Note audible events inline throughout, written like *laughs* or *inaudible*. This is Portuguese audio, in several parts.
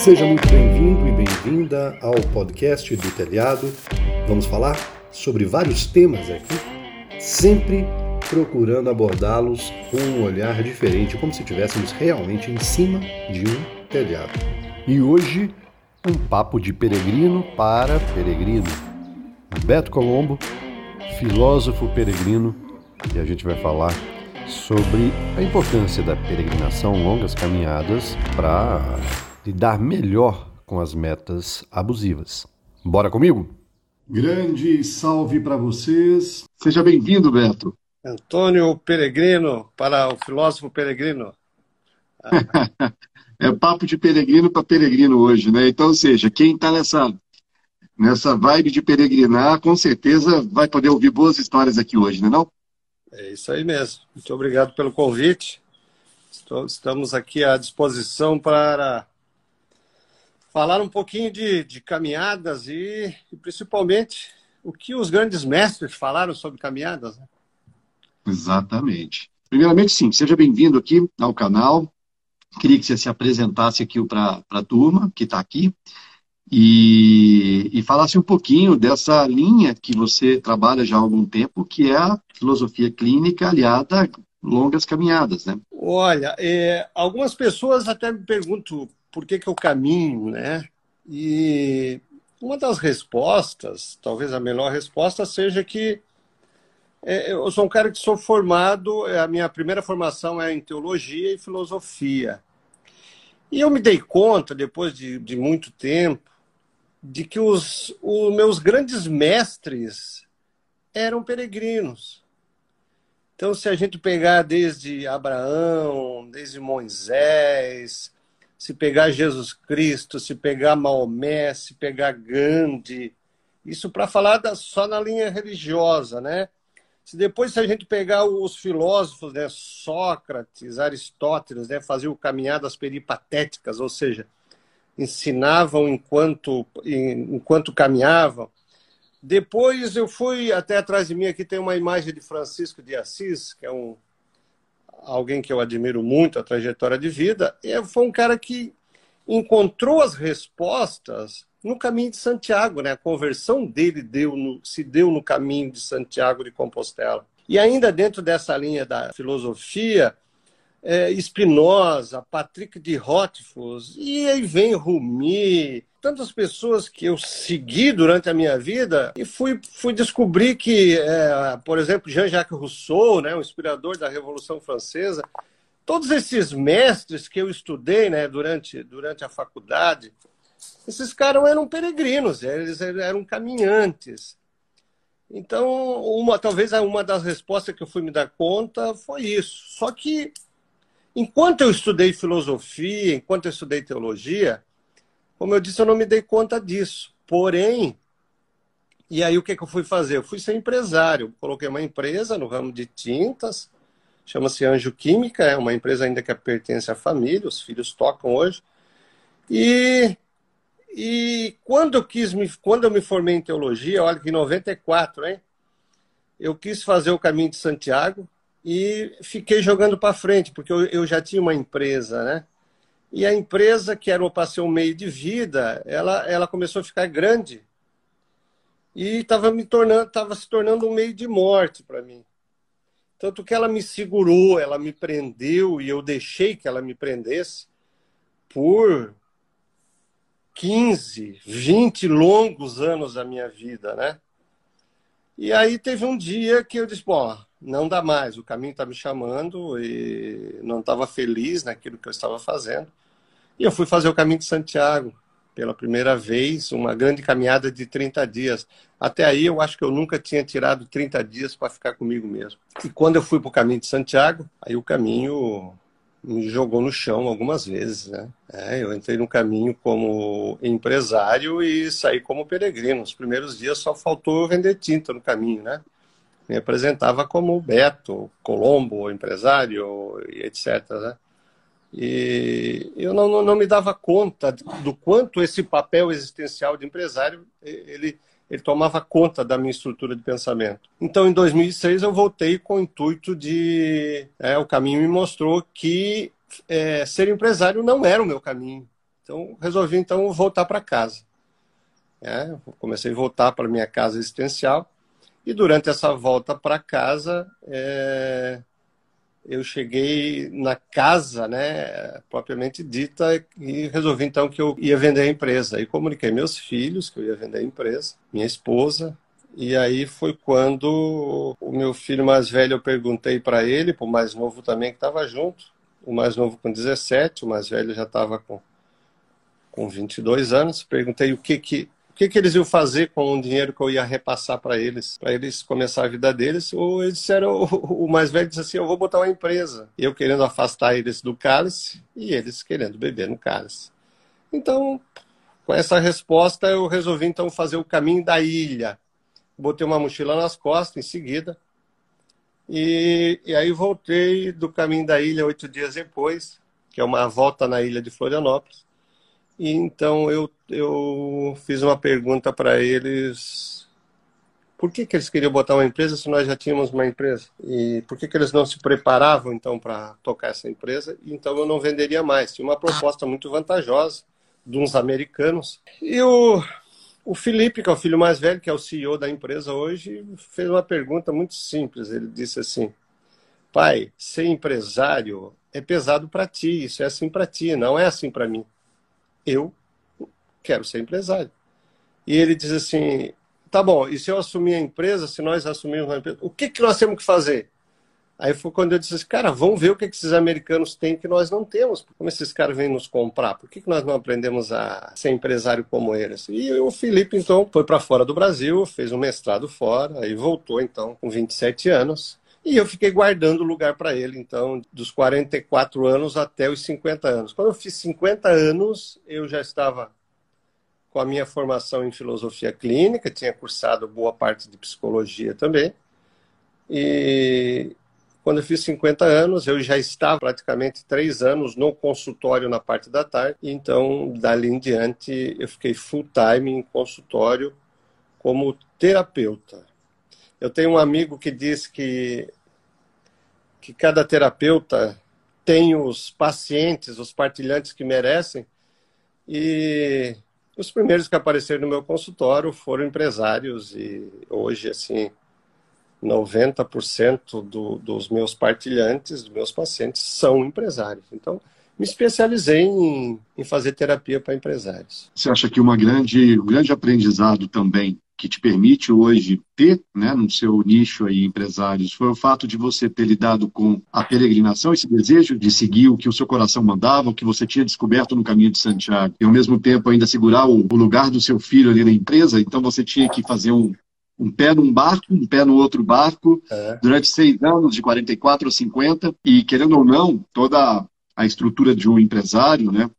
Seja muito bem-vindo e bem-vinda ao podcast do Telhado. Vamos falar sobre vários temas aqui, sempre procurando abordá-los com um olhar diferente, como se estivéssemos realmente em cima de um telhado. E hoje, um papo de peregrino para peregrino. Beto Colombo, filósofo peregrino, e a gente vai falar sobre a importância da peregrinação, longas caminhadas, para lidar melhor com as metas abusivas. Bora comigo? Grande salve para vocês. Seja bem-vindo, Beto. Antônio Peregrino para o filósofo Peregrino. *laughs* é papo de peregrino para peregrino hoje, né? Então, ou seja, quem está nessa, nessa vibe de peregrinar, com certeza vai poder ouvir boas histórias aqui hoje, né não? É isso aí mesmo. Muito obrigado pelo convite. Estamos aqui à disposição para falar um pouquinho de, de caminhadas e, e, principalmente o que os grandes mestres falaram sobre caminhadas. Né? Exatamente. Primeiramente, sim, seja bem-vindo aqui ao canal. Queria que você se apresentasse aqui para a turma que está aqui e, e falasse um pouquinho dessa linha que você trabalha já há algum tempo, que é a filosofia clínica aliada a longas caminhadas, né? Olha, é, algumas pessoas até me perguntam por que, que eu caminho, né? E uma das respostas, talvez a melhor resposta, seja que é, eu sou um cara que sou formado, é, a minha primeira formação é em teologia e filosofia. E eu me dei conta, depois de, de muito tempo, de que os, os meus grandes mestres eram peregrinos. Então, se a gente pegar desde Abraão, desde Moisés, se pegar Jesus Cristo, se pegar Maomé, se pegar Gandhi, isso para falar da, só na linha religiosa, né? Se depois se a gente pegar os filósofos, né, Sócrates, Aristóteles, né, faziam caminhadas peripatéticas, ou seja, ensinavam enquanto, enquanto caminhavam. Depois eu fui até atrás de mim aqui tem uma imagem de Francisco de Assis, que é um alguém que eu admiro muito a trajetória de vida. E foi um cara que encontrou as respostas no caminho de Santiago, né? A conversão dele deu no, se deu no caminho de Santiago de Compostela. E ainda dentro dessa linha da filosofia, é, Spinoza, Patrick de Rothfuss, e aí vem Rumi, tantas pessoas que eu segui durante a minha vida e fui, fui descobrir que, é, por exemplo, Jean-Jacques Rousseau, né, o inspirador da Revolução Francesa, todos esses mestres que eu estudei né, durante, durante a faculdade, esses caras eram peregrinos, eles eram caminhantes. Então, uma, talvez uma das respostas que eu fui me dar conta foi isso. Só que Enquanto eu estudei filosofia, enquanto eu estudei teologia, como eu disse, eu não me dei conta disso. Porém, e aí o que, que eu fui fazer? Eu fui ser empresário. Coloquei uma empresa no ramo de tintas, chama-se Anjo Química, é uma empresa ainda que pertence à família, os filhos tocam hoje. E, e quando eu quis me, quando eu me formei em teologia, olha que em 94, hein? Eu quis fazer o caminho de Santiago, e fiquei jogando para frente, porque eu, eu, já tinha uma empresa, né? E a empresa, que era para ser um meio de vida, ela, ela começou a ficar grande e estava me tornando, estava se tornando um meio de morte para mim. Tanto que ela me segurou, ela me prendeu e eu deixei que ela me prendesse por 15, 20 longos anos da minha vida, né? E aí teve um dia que eu disse, bom, não dá mais, o caminho está me chamando e não estava feliz naquilo que eu estava fazendo. E eu fui fazer o caminho de Santiago pela primeira vez, uma grande caminhada de 30 dias. Até aí eu acho que eu nunca tinha tirado 30 dias para ficar comigo mesmo. E quando eu fui para o caminho de Santiago, aí o caminho me jogou no chão algumas vezes, né? É, eu entrei no caminho como empresário e saí como peregrino. Os primeiros dias só faltou vender tinta no caminho, né? me apresentava como Beto, Colombo, empresário, etc. Né? E eu não, não, me dava conta do quanto esse papel existencial de empresário ele, ele tomava conta da minha estrutura de pensamento. Então, em 2006, eu voltei com o intuito de. É, o caminho me mostrou que é, ser empresário não era o meu caminho. Então, resolvi então voltar para casa. É, comecei a voltar para minha casa existencial e durante essa volta para casa é, eu cheguei na casa, né, propriamente dita, e resolvi então que eu ia vender a empresa. E comuniquei meus filhos que eu ia vender a empresa, minha esposa. E aí foi quando o meu filho mais velho eu perguntei para ele, para o mais novo também que estava junto, o mais novo com 17, o mais velho já estava com com 22 anos, perguntei o que que que, que eles iam fazer com o dinheiro que eu ia repassar para eles, para eles começar a vida deles. Ou eles disseram, o, mais velho disse assim: Eu vou botar uma empresa. Eu querendo afastar eles do cálice e eles querendo beber no cálice. Então, com essa resposta, eu resolvi então fazer o caminho da ilha. Botei uma mochila nas costas em seguida. E, e aí voltei do caminho da ilha oito dias depois, que é uma volta na ilha de Florianópolis. E então eu, eu fiz uma pergunta para eles: por que, que eles queriam botar uma empresa se nós já tínhamos uma empresa? E por que, que eles não se preparavam então para tocar essa empresa? Então eu não venderia mais. Tinha uma proposta muito vantajosa de uns americanos. E o, o Felipe, que é o filho mais velho, que é o CEO da empresa hoje, fez uma pergunta muito simples. Ele disse assim: pai, ser empresário é pesado para ti, isso é assim para ti, não é assim para mim eu quero ser empresário. E ele diz assim: tá bom, e se eu assumir a empresa, se nós assumirmos a empresa, o que, que nós temos que fazer? Aí foi quando eu disse assim, cara, vamos ver o que, esses americanos têm que nós não temos. Como esses caras vêm nos comprar? Por que nós não aprendemos a ser empresário como eles? E o Felipe, então, foi para fora do Brasil, fez um mestrado fora, e voltou, então, com 27 anos. E eu fiquei guardando lugar para ele, então, dos 44 anos até os 50 anos. Quando eu fiz 50 anos, eu já estava com a minha formação em filosofia clínica, tinha cursado boa parte de psicologia também. E quando eu fiz 50 anos, eu já estava praticamente três anos no consultório na parte da tarde. Então, dali em diante, eu fiquei full time em consultório como terapeuta. Eu tenho um amigo que diz que, que cada terapeuta tem os pacientes, os partilhantes que merecem, e os primeiros que apareceram no meu consultório foram empresários, e hoje, assim, 90% do, dos meus partilhantes, dos meus pacientes, são empresários. Então, me especializei em, em fazer terapia para empresários. Você acha que uma grande, um grande aprendizado também que te permite hoje ter, né, no seu nicho aí empresários, foi o fato de você ter lidado com a peregrinação, esse desejo de seguir o que o seu coração mandava, o que você tinha descoberto no caminho de Santiago, e ao mesmo tempo ainda segurar o, o lugar do seu filho ali na empresa, então você tinha que fazer um, um pé num barco, um pé no outro barco, é. durante seis anos, de 44 a 50, e querendo ou não, toda a estrutura de um empresário, né,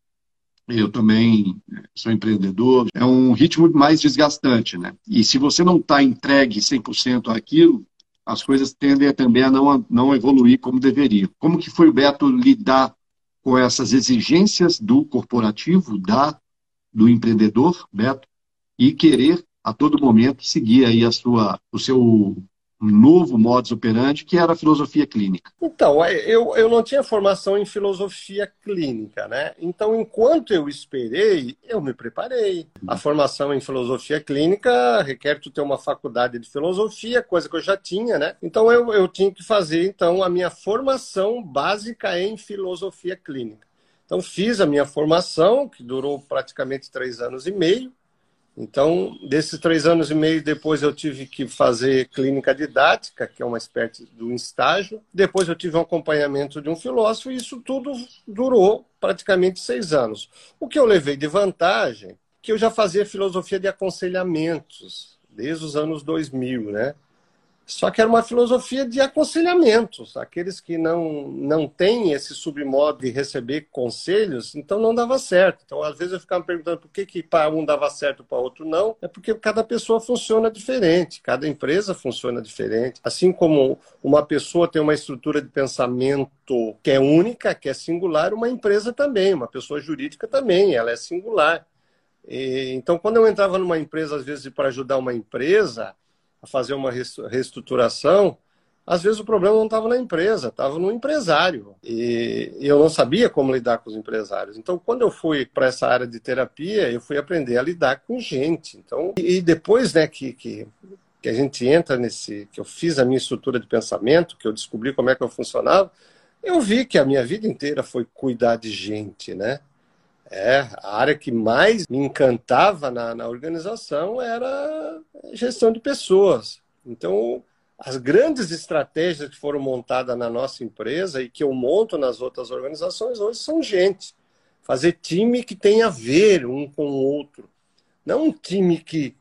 eu também sou empreendedor, é um ritmo mais desgastante, né? E se você não está entregue 100% àquilo, as coisas tendem também a não, não evoluir como deveriam. Como que foi o Beto lidar com essas exigências do corporativo, da do empreendedor, Beto, e querer a todo momento seguir aí a sua, o seu novo modus operandi, que era a filosofia clínica. Então, é, eu, eu não tinha formação em filosofia clínica, né? Então, enquanto eu esperei, eu me preparei. A formação em filosofia clínica requer tu ter uma faculdade de filosofia, coisa que eu já tinha, né? Então, eu, eu tinha que fazer, então, a minha formação básica em filosofia clínica. Então, fiz a minha formação, que durou praticamente três anos e meio, então, desses três anos e meio, depois eu tive que fazer clínica didática, que é uma espécie de um estágio. Depois eu tive um acompanhamento de um filósofo, e isso tudo durou praticamente seis anos. O que eu levei de vantagem, que eu já fazia filosofia de aconselhamentos, desde os anos 2000, né? Só que era uma filosofia de aconselhamentos. Aqueles que não, não têm esse submodo de receber conselhos, então não dava certo. Então, às vezes, eu ficava me perguntando por que, que para um dava certo para outro não. É porque cada pessoa funciona diferente, cada empresa funciona diferente. Assim como uma pessoa tem uma estrutura de pensamento que é única, que é singular, uma empresa também, uma pessoa jurídica também, ela é singular. E, então, quando eu entrava numa empresa, às vezes, para ajudar uma empresa, a fazer uma reestruturação, às vezes o problema não estava na empresa, estava no empresário. E eu não sabia como lidar com os empresários. Então, quando eu fui para essa área de terapia, eu fui aprender a lidar com gente. Então, e depois né, que, que, que a gente entra nesse. que eu fiz a minha estrutura de pensamento, que eu descobri como é que eu funcionava, eu vi que a minha vida inteira foi cuidar de gente, né? É, a área que mais me encantava na, na organização era gestão de pessoas. Então, as grandes estratégias que foram montadas na nossa empresa e que eu monto nas outras organizações hoje são gente. Fazer time que tem a ver um com o outro. Não um time que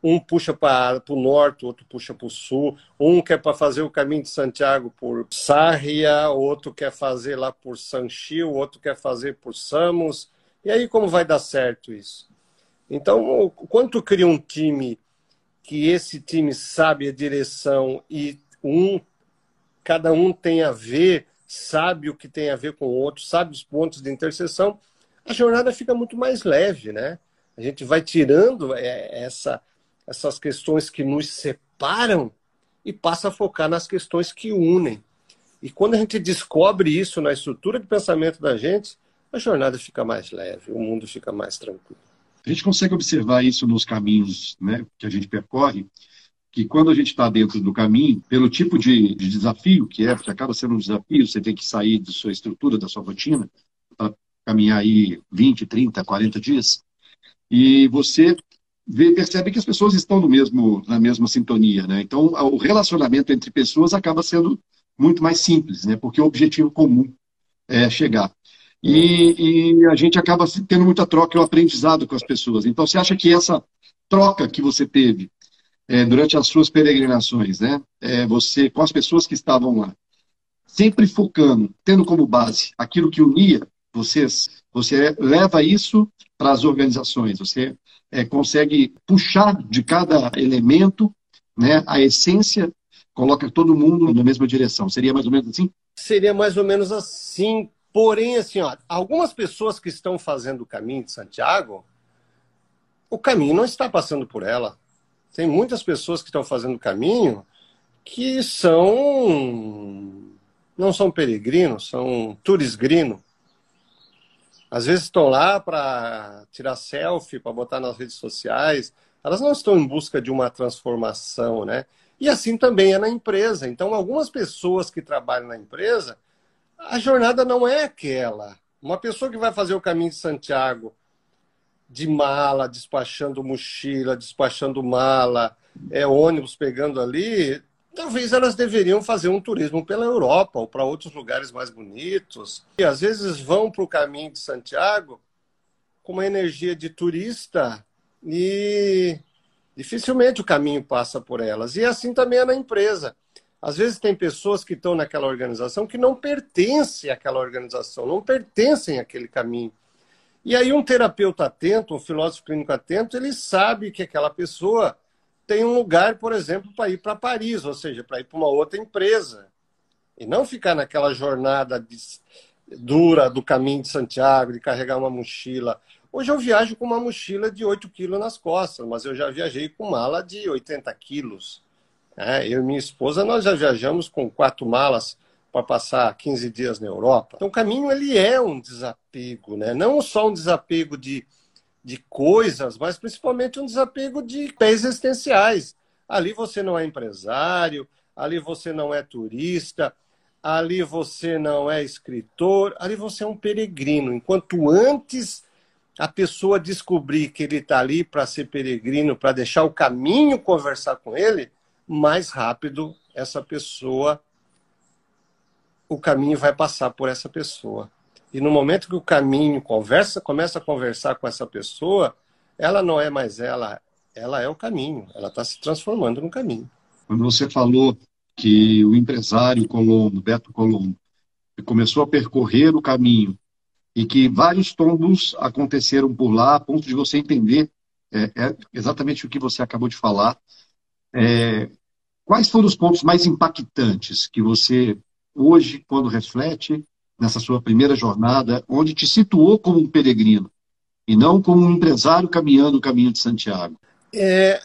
um puxa para o norte, outro puxa para o sul, um quer para fazer o caminho de Santiago por Sarria, outro quer fazer lá por Sanchil, outro quer fazer por Samos. E aí como vai dar certo isso? Então, quando tu cria um time que esse time sabe a direção e um cada um tem a ver, sabe o que tem a ver com o outro, sabe os pontos de interseção, a jornada fica muito mais leve, né? A gente vai tirando é, essa, essas questões que nos separam e passa a focar nas questões que unem. E quando a gente descobre isso na estrutura de pensamento da gente, a jornada fica mais leve, o mundo fica mais tranquilo. A gente consegue observar isso nos caminhos né, que a gente percorre, que quando a gente está dentro do caminho, pelo tipo de, de, desafio que é, porque acaba sendo um desafio, você tem que sair da sua estrutura, da sua rotina, para caminhar aí 20, 30, 40 dias, e você vê, percebe que as pessoas estão no mesmo, na mesma sintonia. Né? Então, o relacionamento entre pessoas acaba sendo muito mais simples, né? porque o objetivo comum é chegar. E, e, a gente acaba tendo muita troca e um aprendizado com as pessoas. Então, você acha que essa troca que você teve é, durante as suas peregrinações, né, é, você com as pessoas que estavam lá, sempre focando, tendo como base aquilo que unia vocês, você leva isso para as organizações, você é, consegue puxar de cada elemento né, a essência, coloca todo mundo na mesma direção. Seria mais ou menos assim? Seria mais ou menos assim, Porém, assim, ó, algumas pessoas que estão fazendo o caminho de Santiago, o caminho não está passando por ela. Tem muitas pessoas que estão fazendo o caminho que são não são peregrinos, são turisgrinos. Às vezes estão lá para tirar selfie, para botar nas redes sociais. Elas não estão em busca de uma transformação, né? E assim também é na empresa. Então, algumas pessoas que trabalham na empresa, a jornada não é aquela. Uma pessoa que vai fazer o caminho de Santiago de mala, despachando mochila, despachando mala, é ônibus pegando ali, talvez elas deveriam fazer um turismo pela Europa ou para outros lugares mais bonitos. E às vezes vão para o caminho de Santiago com uma energia de turista e dificilmente o caminho passa por elas. E assim também é na empresa. Às vezes tem pessoas que estão naquela organização que não pertencem àquela organização, não pertencem àquele caminho. E aí um terapeuta atento, um filósofo clínico atento, ele sabe que aquela pessoa tem um lugar, por exemplo, para ir para Paris, ou seja, para ir para uma outra empresa. E não ficar naquela jornada de, dura do caminho de Santiago, de carregar uma mochila. Hoje eu viajo com uma mochila de 8 quilos nas costas, mas eu já viajei com mala de 80 quilos. É, eu e minha esposa, nós já viajamos com quatro malas para passar 15 dias na Europa. Então, o caminho ele é um desapego, né? não só um desapego de, de coisas, mas principalmente um desapego de pés existenciais. Ali você não é empresário, ali você não é turista, ali você não é escritor, ali você é um peregrino. Enquanto antes a pessoa descobrir que ele está ali para ser peregrino, para deixar o caminho conversar com ele, mais rápido essa pessoa, o caminho vai passar por essa pessoa. E no momento que o caminho conversa, começa a conversar com essa pessoa, ela não é mais ela, ela é o caminho, ela está se transformando no caminho. Quando você falou que o empresário Colombo, Beto Colombo, começou a percorrer o caminho e que vários tombos aconteceram por lá, a ponto de você entender é, é exatamente o que você acabou de falar. É, Quais foram os pontos mais impactantes que você, hoje, quando reflete nessa sua primeira jornada, onde te situou como um peregrino e não como um empresário caminhando o caminho de Santiago? É,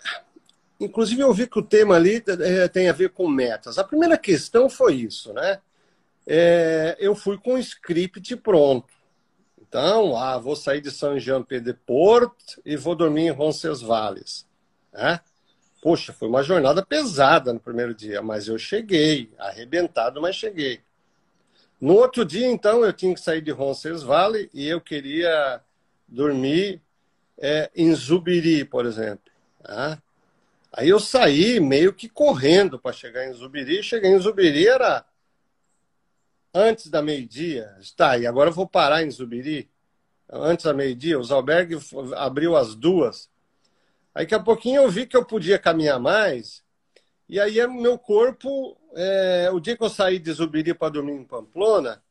inclusive eu vi que o tema ali é, tem a ver com metas. A primeira questão foi isso, né? É, eu fui com o script pronto. Então, ah, vou sair de São Jean Pied de Port e vou dormir em Roncesvalles. Né? Poxa, foi uma jornada pesada no primeiro dia, mas eu cheguei, arrebentado, mas cheguei. No outro dia, então, eu tinha que sair de Roncesvalles e eu queria dormir é, em Zubiri, por exemplo. Né? Aí eu saí meio que correndo para chegar em Zubiri. Cheguei em Zubiri, era antes da meio-dia. Está, e agora eu vou parar em Zubiri. Antes da meio-dia, os albergues abriu às duas. Aí daqui a pouquinho eu vi que eu podia caminhar mais. E aí meu corpo, é, o dia que eu saí de Zubiri para dormir em Pamplona,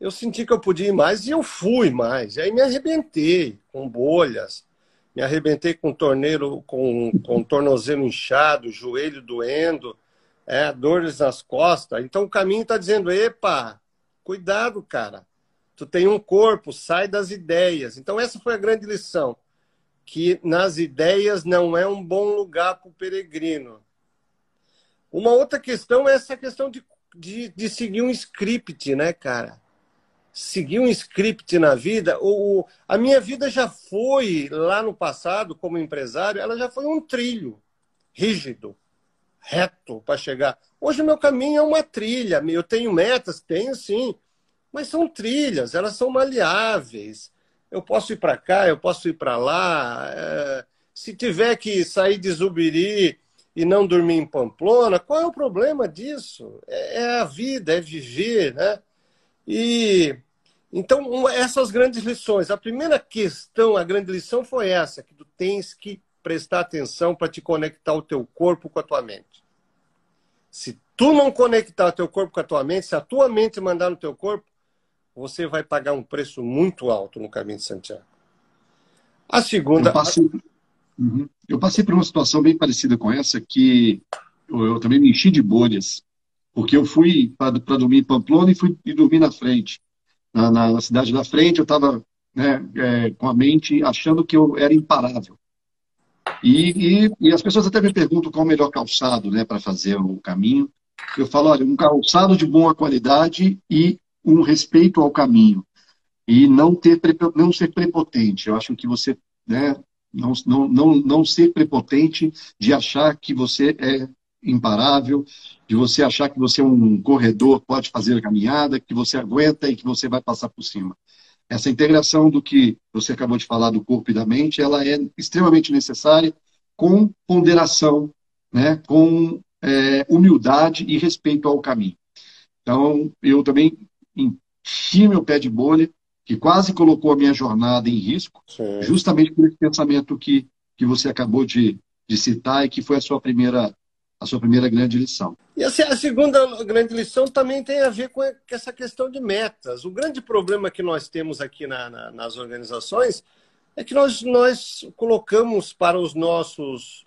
eu senti que eu podia ir mais e eu fui mais. E aí me arrebentei com bolhas, me arrebentei com torneiro, com, com tornozelo inchado, joelho doendo, é, dores nas costas. Então o caminho está dizendo: epa, cuidado, cara. Tu tem um corpo, sai das ideias. Então essa foi a grande lição, que nas ideias não é um bom lugar para o peregrino. Uma outra questão é essa questão de, de, de seguir um script, né, cara? seguir um script na vida. O, a minha vida já foi, lá no passado, como empresário, ela já foi um trilho rígido reto para chegar. Hoje o meu caminho é uma trilha. Eu tenho metas, tenho sim, mas são trilhas, elas são maleáveis. Eu posso ir para cá, eu posso ir para lá. É... Se tiver que sair de Zubiri e não dormir em Pamplona, qual é o problema disso? É, é a vida, é viver, né? E então essas grandes lições. A primeira questão, a grande lição foi essa, que tu tens que prestar atenção para te conectar o teu corpo com a tua mente. Se tu não conectar o teu corpo com a tua mente, se a tua mente mandar no teu corpo, você vai pagar um preço muito alto no caminho de Santiago. A segunda. Eu passei, uhum. eu passei por uma situação bem parecida com essa, que eu, eu também me enchi de bolhas, porque eu fui para dormir em Pamplona e fui e dormir na frente. Na, na, na cidade da frente, eu estava né, é, com a mente achando que eu era imparável. E, e, e, as pessoas até me perguntam qual o melhor calçado né, para fazer o caminho. Eu falo, olha, um calçado de boa qualidade e um respeito ao caminho. E não, ter, não ser prepotente. Eu acho que você né, não, não, não, não ser prepotente de achar que você é imparável, de você achar que você é um corredor, pode fazer a caminhada, que você aguenta e que você vai passar por cima. Essa integração do que você acabou de falar do corpo e da mente, ela é extremamente necessária com ponderação, né, com é, humildade e respeito ao caminho. Então, eu também enchi meu pé de bolha, que quase colocou a minha jornada em risco, Sim. justamente por esse pensamento que, que você acabou de, de citar e que foi a sua primeira a sua primeira grande lição. E assim, a segunda grande lição também tem a ver com essa questão de metas. O grande problema que nós temos aqui na, na, nas organizações é que nós, nós colocamos para os nossos,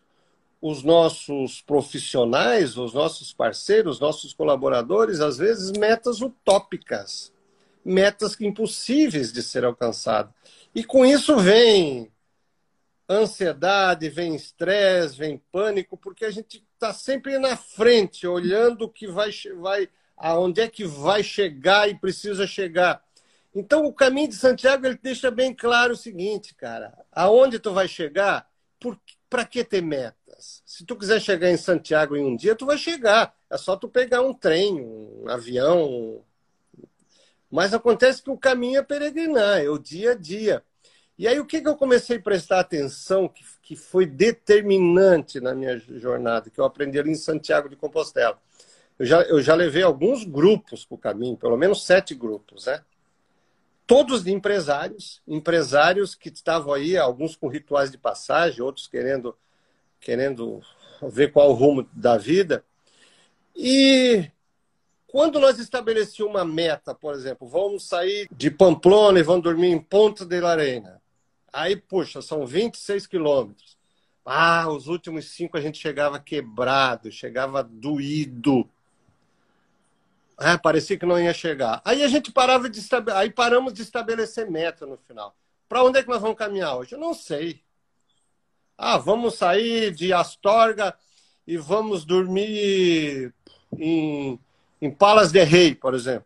os nossos profissionais, os nossos parceiros, nossos colaboradores, às vezes, metas utópicas, metas impossíveis de ser alcançadas. E com isso vem ansiedade, vem estresse, vem pânico, porque a gente está sempre na frente, olhando que vai, vai, aonde é que vai chegar e precisa chegar. Então, o caminho de Santiago ele deixa bem claro o seguinte, cara: aonde tu vai chegar, para que ter metas? Se tu quiser chegar em Santiago em um dia, tu vai chegar. É só tu pegar um trem, um avião. Mas acontece que o caminho é peregrinar, é o dia a dia. E aí, o que, que eu comecei a prestar atenção, que, que foi determinante na minha jornada, que eu aprendi ali em Santiago de Compostela? Eu já, eu já levei alguns grupos para o caminho, pelo menos sete grupos, né? Todos de empresários, empresários que estavam aí, alguns com rituais de passagem, outros querendo, querendo ver qual o rumo da vida. E quando nós estabelecíamos uma meta, por exemplo, vamos sair de Pamplona e vamos dormir em Ponta de Larena. Aí, puxa, são 26 quilômetros. Ah, os últimos cinco a gente chegava quebrado, chegava doído. Ah, parecia que não ia chegar. Aí a gente parava de aí paramos de estabelecer meta no final. Para onde é que nós vamos caminhar hoje? Eu não sei. Ah, vamos sair de Astorga e vamos dormir em, em Palas de Rei, por exemplo.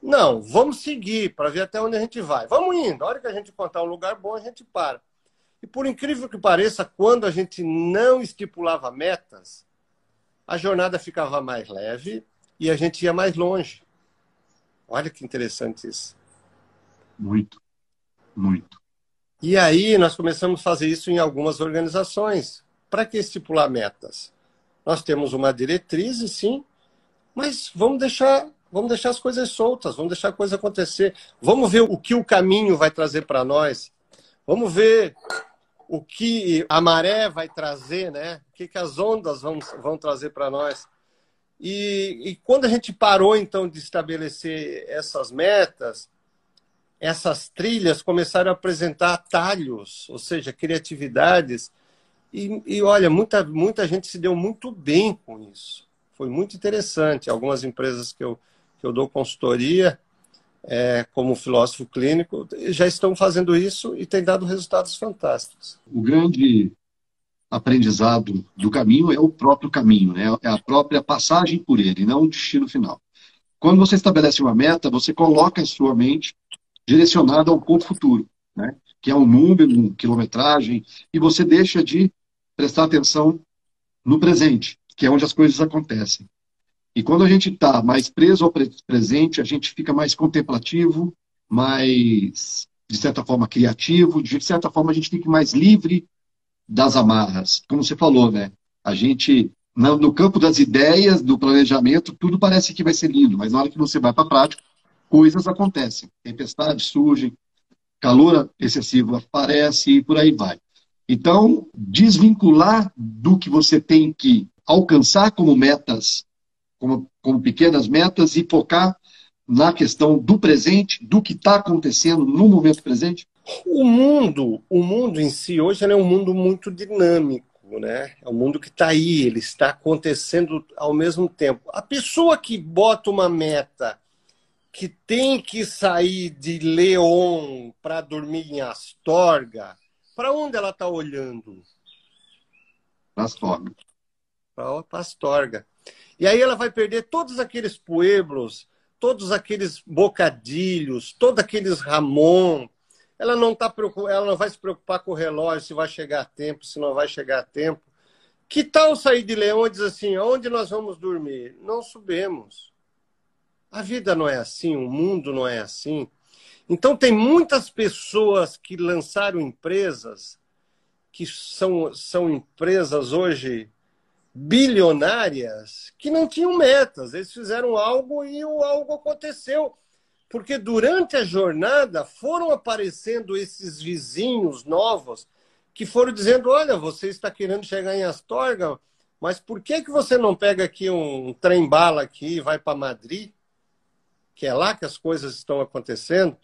Não, vamos seguir para ver até onde a gente vai. Vamos indo. A hora que a gente encontrar um lugar bom, a gente para. E por incrível que pareça, quando a gente não estipulava metas, a jornada ficava mais leve e a gente ia mais longe. Olha que interessante isso. Muito, muito. E aí nós começamos a fazer isso em algumas organizações. Para que estipular metas? Nós temos uma diretriz, sim, mas vamos deixar, vamos deixar as coisas soltas, vamos deixar a coisa acontecer. Vamos ver o que o caminho vai trazer para nós. Vamos ver o que a maré vai trazer, né? O que, que as ondas vão, vão trazer para nós. E, e quando a gente parou, então, de estabelecer essas metas, essas trilhas começaram a apresentar atalhos, ou seja, criatividades. E, e, olha, muita, muita gente se deu muito bem com isso. Foi muito interessante. Algumas empresas que eu, que eu dou consultoria, é, como filósofo clínico, já estão fazendo isso e tem dado resultados fantásticos. O grande aprendizado do caminho é o próprio caminho, né? é a própria passagem por ele, não o destino final. Quando você estabelece uma meta, você coloca em sua mente direcionada ao ponto futuro, né? que é um número, uma quilometragem, e você deixa de prestar atenção no presente, que é onde as coisas acontecem. E quando a gente está mais preso ao presente, a gente fica mais contemplativo, mais, de certa forma, criativo, de certa forma, a gente fica mais livre das amarras. Como você falou, né? A gente, no campo das ideias, do planejamento, tudo parece que vai ser lindo, mas na hora que você vai para a prática, coisas acontecem. Tempestades surgem, calor excessivo aparece e por aí vai. Então, desvincular do que você tem que alcançar como metas, como, como pequenas metas, e focar na questão do presente, do que está acontecendo no momento presente? O mundo, o mundo em si hoje é um mundo muito dinâmico, né? É um mundo que está aí, ele está acontecendo ao mesmo tempo. A pessoa que bota uma meta que tem que sair de León para dormir em Astorga, para onde ela está olhando? Para Astorga. Para Astorga. E aí ela vai perder todos aqueles pueblos, todos aqueles bocadilhos, todos aqueles Ramon. Ela não tá ela não vai se preocupar com o relógio se vai chegar a tempo, se não vai chegar a tempo. Que tal sair de Leão e dizer assim, onde nós vamos dormir? Não subimos. A vida não é assim, o mundo não é assim. Então, tem muitas pessoas que lançaram empresas, que são, são empresas hoje bilionárias, que não tinham metas. Eles fizeram algo e o algo aconteceu. Porque durante a jornada foram aparecendo esses vizinhos novos que foram dizendo: olha, você está querendo chegar em Astorga, mas por que, que você não pega aqui um trem-bala aqui e vai para Madrid? que é lá que as coisas estão acontecendo.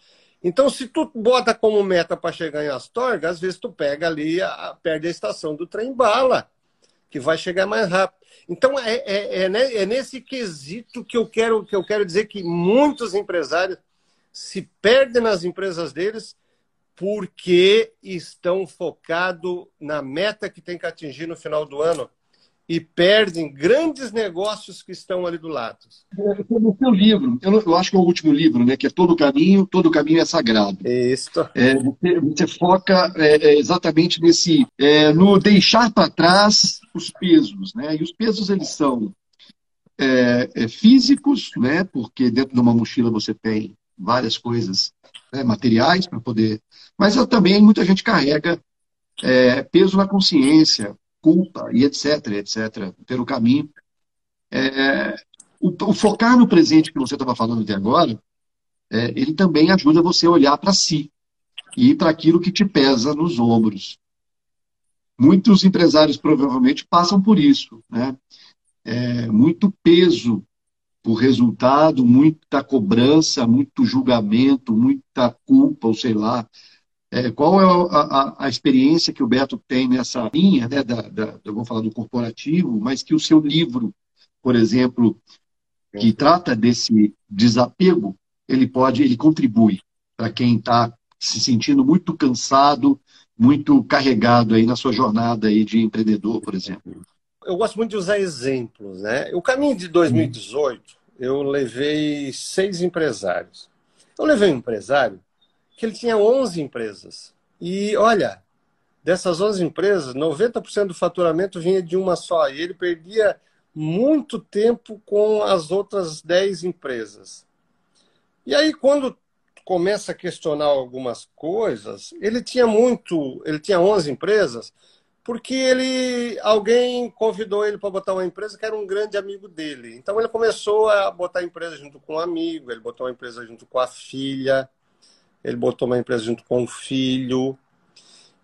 Então, se tu bota como meta para chegar em Astorga, às vezes tu pega ali, a, perde a estação do trem-bala, que vai chegar mais rápido. Então, é, é, é, é, nesse quesito que eu, quero, que eu quero dizer que muitos empresários se perdem nas empresas deles porque estão focados na meta que tem que atingir no final do ano e perdem grandes negócios que estão ali do lado. No seu livro, eu, eu, acho que é o último livro, né, que é Todo Caminho, Todo Caminho é Sagrado. Isso. É, você, você, foca é, é, exatamente nesse, é, no deixar para trás os pesos, né, e os pesos eles são é, é, físicos, né, porque dentro de uma mochila você tem várias coisas né, materiais para poder, mas também muita gente carrega peso na consciência, culpa e etc, etc, pelo caminho. É, o, o, focar no presente que você estava falando até agora, é, ele também ajuda você a olhar para si e para aquilo que te pesa nos ombros. Muitos empresários provavelmente passam por isso, né? É, muito peso por resultado, muita cobrança, muito julgamento, muita culpa, ou sei lá, é, qual é a, a, a, experiência que o Beto tem nessa linha, né, da, da, eu vou falar do corporativo, mas que o seu livro, por exemplo, que trata desse desapego, ele pode, ele contribui para quem está se sentindo muito cansado muito carregado aí na sua jornada aí de empreendedor, por exemplo? Eu gosto muito de usar exemplos, né? O caminho de 2018, eu levei seis empresários. Eu levei um empresário que ele tinha 11 empresas. E olha, dessas 11 empresas, 90% do faturamento vinha de uma só. E ele perdia muito tempo com as outras 10 empresas. E aí, quando começa a questionar algumas coisas, ele tinha muito, ele tinha 11 empresas, porque ele alguém convidou ele para botar uma empresa que era um grande amigo dele. Então ele começou a botar a empresa junto com um amigo, ele botou uma empresa junto com a filha, ele botou uma empresa junto com o filho.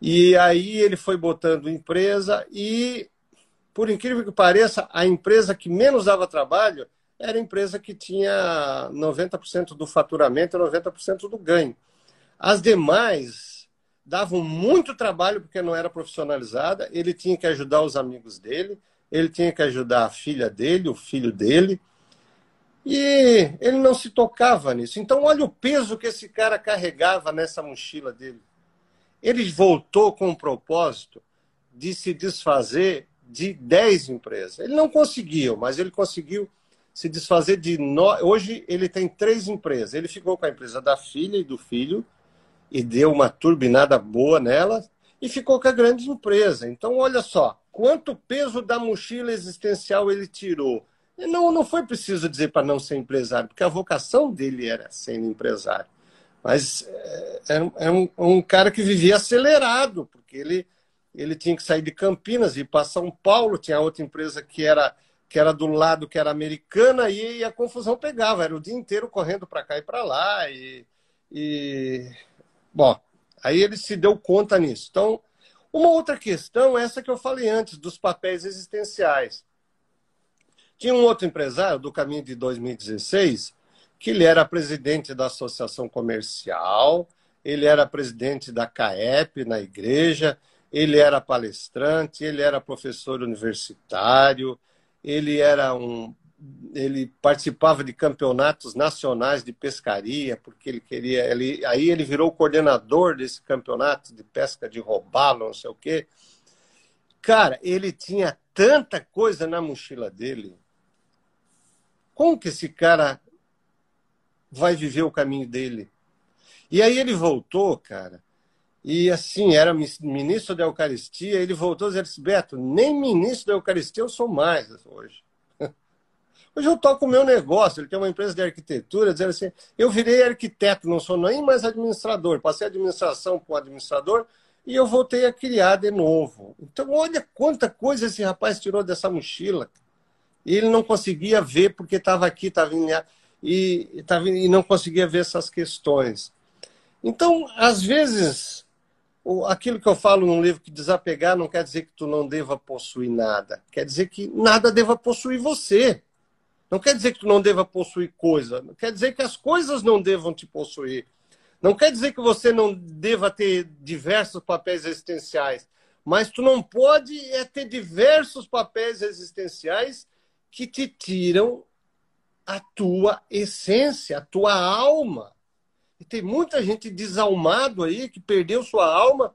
E aí ele foi botando empresa e por incrível que pareça, a empresa que menos dava trabalho era empresa que tinha 90% do faturamento e 90% do ganho. As demais davam muito trabalho porque não era profissionalizada, ele tinha que ajudar os amigos dele, ele tinha que ajudar a filha dele, o filho dele, e ele não se tocava nisso. Então, olha o peso que esse cara carregava nessa mochila dele. Ele voltou com o propósito de se desfazer de 10 empresas. Ele não conseguiu, mas ele conseguiu se desfazer de. No... Hoje ele tem três empresas. Ele ficou com a empresa da filha e do filho e deu uma turbinada boa nela e ficou com a grande empresa. Então, olha só, quanto peso da mochila existencial ele tirou. Não, não foi preciso dizer para não ser empresário, porque a vocação dele era ser empresário. Mas é, era, era um, um cara que vivia acelerado, porque ele, ele tinha que sair de Campinas ir para São Paulo, tinha outra empresa que era que era do lado que era americana, e, a confusão pegava, era o dia inteiro correndo para cá e para lá. E, e, Bom, aí ele se deu conta nisso. Então, uma outra questão essa que eu falei antes, dos papéis existenciais. Tinha um outro empresário do caminho de 2016 que ele era presidente da Associação Comercial, ele era presidente da CAEP na igreja, ele era palestrante, ele era professor universitário, ele era um ele participava de campeonatos nacionais de pescaria, porque ele queria. Ele, aí ele virou coordenador desse campeonato de pesca de robalo, não sei o quê. Cara, ele tinha tanta coisa na mochila dele. Como que esse cara vai viver o caminho dele? E aí ele voltou, cara, e assim, era ministro da Eucaristia, ele voltou e disse, Beto, nem ministro da Eucaristia eu sou mais hoje. *laughs* Hoje eu toco o meu negócio, ele tem uma empresa de arquitetura, dizendo assim, eu virei arquiteto, não sou nem mais administrador, passei administração para o administrador e eu voltei a criar de novo. Então, olha quanta coisa esse rapaz tirou dessa mochila. E ele não conseguia ver porque estava aqui, estava em... E, tava, e não conseguia ver essas questões. Então, às vezes, aquilo que eu falo num livro que desapegar não quer dizer que tu não deva possuir nada. Quer dizer que nada deva possuir você. Não quer dizer que tu não deva possuir coisa. Não quer dizer que as coisas não devam te possuir. Não quer dizer que você não deva ter diversos papéis existenciais. Mas tu não pode é ter diversos papéis existenciais que te tiram a tua essência, a tua alma. E tem muita gente desalmado aí que perdeu sua alma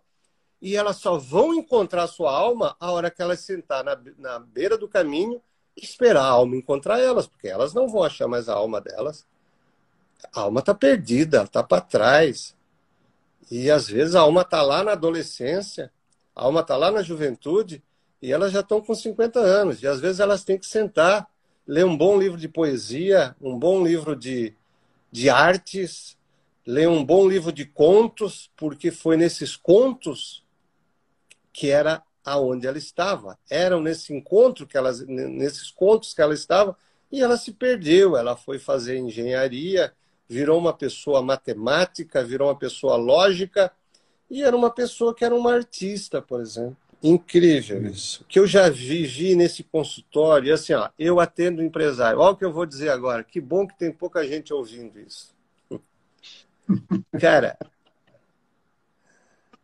e elas só vão encontrar sua alma a hora que elas sentar na, na beira do caminho e esperar a alma encontrar elas, porque elas não vão achar mais a alma delas. A alma está perdida, está para trás. E às vezes a alma está lá na adolescência, a alma está lá na juventude e elas já estão com 50 anos. E às vezes elas têm que sentar, ler um bom livro de poesia, um bom livro de, de artes, ler um bom livro de contos, porque foi nesses contos que era aonde ela estava. Eram nesse encontro que ela, nesses contos que ela estava e ela se perdeu. Ela foi fazer engenharia, virou uma pessoa matemática, virou uma pessoa lógica e era uma pessoa que era uma artista, por exemplo. Incrível isso. O que eu já vivi nesse consultório, assim, ó, eu atendo empresário. Olha o que eu vou dizer agora. Que bom que tem pouca gente ouvindo isso. *laughs* Cara,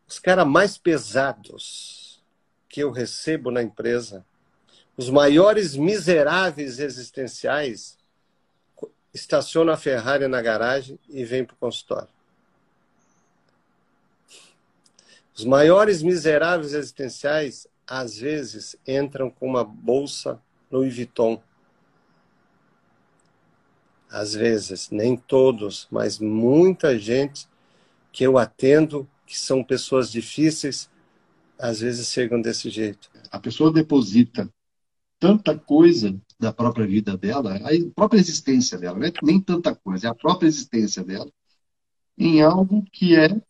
os caras mais pesados que eu recebo na empresa, os maiores miseráveis existenciais, estacionam a Ferrari na garagem e vêm para o consultório. Os maiores miseráveis existenciais, às vezes, entram com uma bolsa Louis Vuitton. Às vezes, nem todos, mas muita gente que eu atendo, que são pessoas difíceis, às vezes chegam desse jeito. A pessoa deposita tanta coisa da própria vida dela, a própria existência dela, não é nem tanta coisa, é a própria existência dela, em algo que é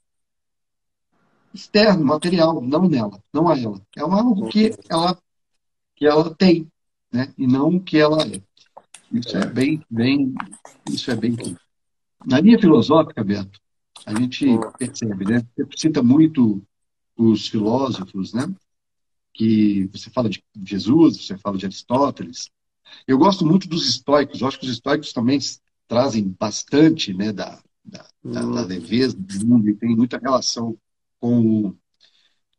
externo, material, não nela, não a ela. É algo que ela, que ela tem, né? e não o que ela é. Isso é bem, bem, isso é bem. Na linha filosófica, Beto, a gente percebe, né? Você cita muito os filósofos, né? Que você fala de Jesus, você fala de Aristóteles. Eu gosto muito dos estoicos. Eu acho que os estoicos também trazem bastante, né, da, da, da, da hum. leveza do mundo e tem muita relação com,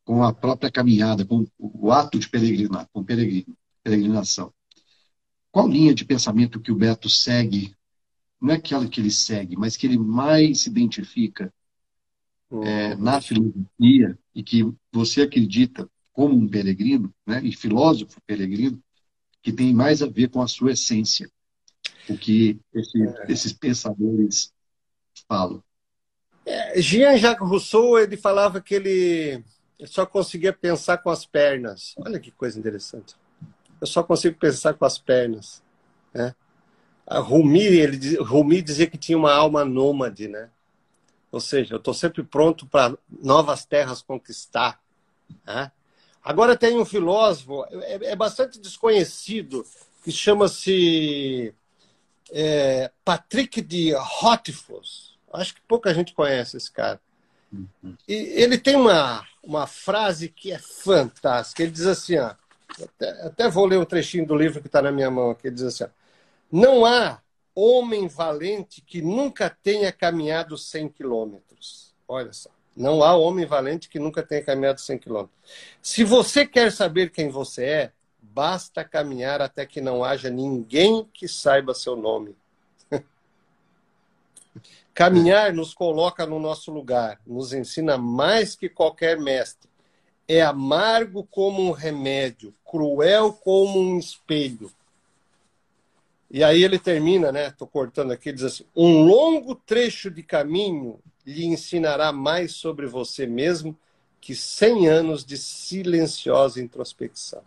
com a própria caminhada, com o ato de peregrinar, com peregrinação. Qual linha de pensamento que o Beto segue? Não é aquela que ele segue, mas que ele mais se identifica é, na filosofia e que você acredita como um peregrino, né, e filósofo peregrino, que tem mais a ver com a sua essência, o que esse, é. esses pensadores falam. É, Jean-Jacques Rousseau ele falava que ele só conseguia pensar com as pernas. Olha que coisa interessante. Eu só consigo pensar com as pernas. Né? A Rumi, ele, Rumi dizia que tinha uma alma nômade, né? Ou seja, eu estou sempre pronto para novas terras conquistar. Né? Agora tem um filósofo, é, é bastante desconhecido, que chama-se é, Patrick de Rothfuss. Acho que pouca gente conhece esse cara. Uhum. E ele tem uma, uma frase que é fantástica. Ele diz assim: ó, até, até vou ler um trechinho do livro que está na minha mão aqui. Diz assim: Não há homem valente que nunca tenha caminhado 100 quilômetros. Olha só. Não há homem valente que nunca tenha caminhado 100 quilômetros. Se você quer saber quem você é, basta caminhar até que não haja ninguém que saiba seu nome. *laughs* Caminhar nos coloca no nosso lugar, nos ensina mais que qualquer mestre. É amargo como um remédio, cruel como um espelho. E aí ele termina, né? Estou cortando aqui, diz assim: um longo trecho de caminho lhe ensinará mais sobre você mesmo que cem anos de silenciosa introspecção.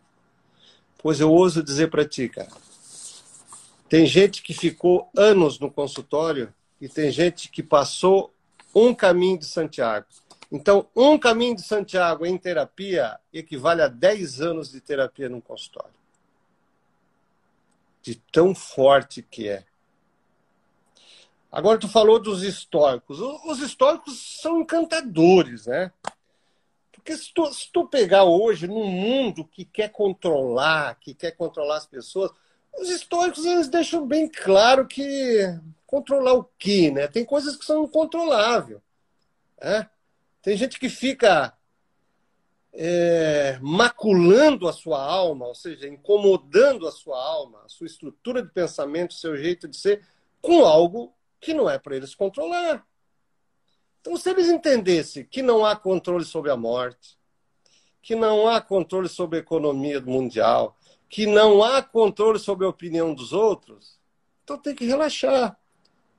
Pois eu ouso dizer para ti, cara, tem gente que ficou anos no consultório e tem gente que passou um caminho de Santiago. Então, um caminho de Santiago em terapia equivale a 10 anos de terapia num consultório. De tão forte que é. Agora, tu falou dos históricos. Os históricos são encantadores, né? Porque se tu, se tu pegar hoje num mundo que quer controlar, que quer controlar as pessoas, os históricos eles deixam bem claro que controlar o quê, né? Tem coisas que são incontroláveis. Né? Tem gente que fica é, maculando a sua alma, ou seja, incomodando a sua alma, a sua estrutura de pensamento, o seu jeito de ser, com algo que não é para eles controlar. Então, se eles entendessem que não há controle sobre a morte, que não há controle sobre a economia mundial, que não há controle sobre a opinião dos outros, então tem que relaxar.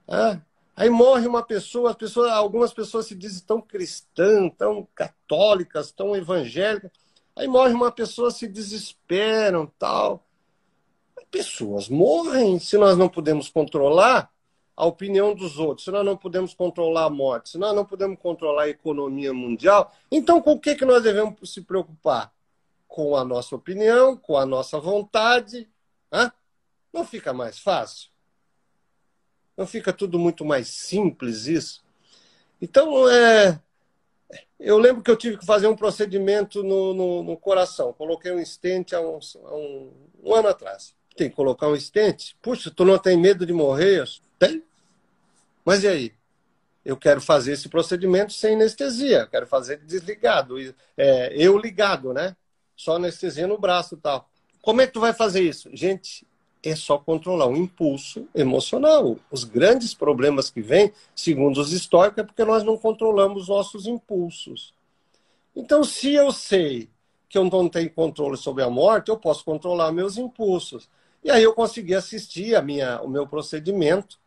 Ah, aí morre uma pessoa, pessoa, algumas pessoas se dizem tão cristãs, tão católicas, tão evangélicas. Aí morre uma pessoa, se desesperam, tal. Pessoas morrem se nós não podemos controlar a opinião dos outros, se nós não podemos controlar a morte, se nós não podemos controlar a economia mundial, então com o que, que nós devemos se preocupar? Com a nossa opinião, com a nossa vontade. Hã? Não fica mais fácil? Não fica tudo muito mais simples isso? Então, é, eu lembro que eu tive que fazer um procedimento no, no, no coração. Coloquei um estente há, uns, há um, um, ano atrás. Tem que colocar um estente? Puxa, tu não tem medo de morrer? Tem. Mas e aí? Eu quero fazer esse procedimento sem anestesia. Quero fazer desligado. É, eu ligado, né? Só anestesia no braço e tal. Como é que tu vai fazer isso? Gente, é só controlar o impulso emocional. Os grandes problemas que vêm, segundo os históricos, é porque nós não controlamos nossos impulsos. Então, se eu sei que eu não tenho controle sobre a morte, eu posso controlar meus impulsos. E aí eu consegui assistir a minha, o meu procedimento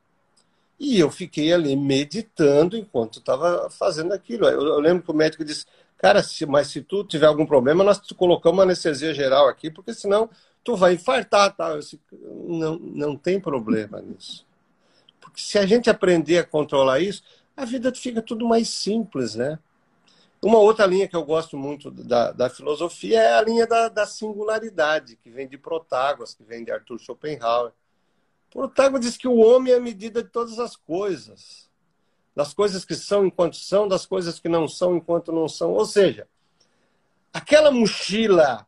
e eu fiquei ali meditando enquanto estava fazendo aquilo. Eu, eu, lembro que o médico disse, cara, se, mas se tu tiver algum problema, nós te colocamos anestesia geral aqui, porque senão tu vai infartar. Tá? Disse, não, não tem problema nisso. Porque se a gente aprender a controlar isso, a vida fica tudo mais simples, né? Uma outra linha que eu gosto muito da, da filosofia é a linha da, da, singularidade, que vem de Protágoras, que vem de Arthur Schopenhauer. Protágoras diz que o homem é a medida de todas as coisas. Das coisas que são enquanto são, das coisas que não são enquanto não são. Ou seja, aquela mochila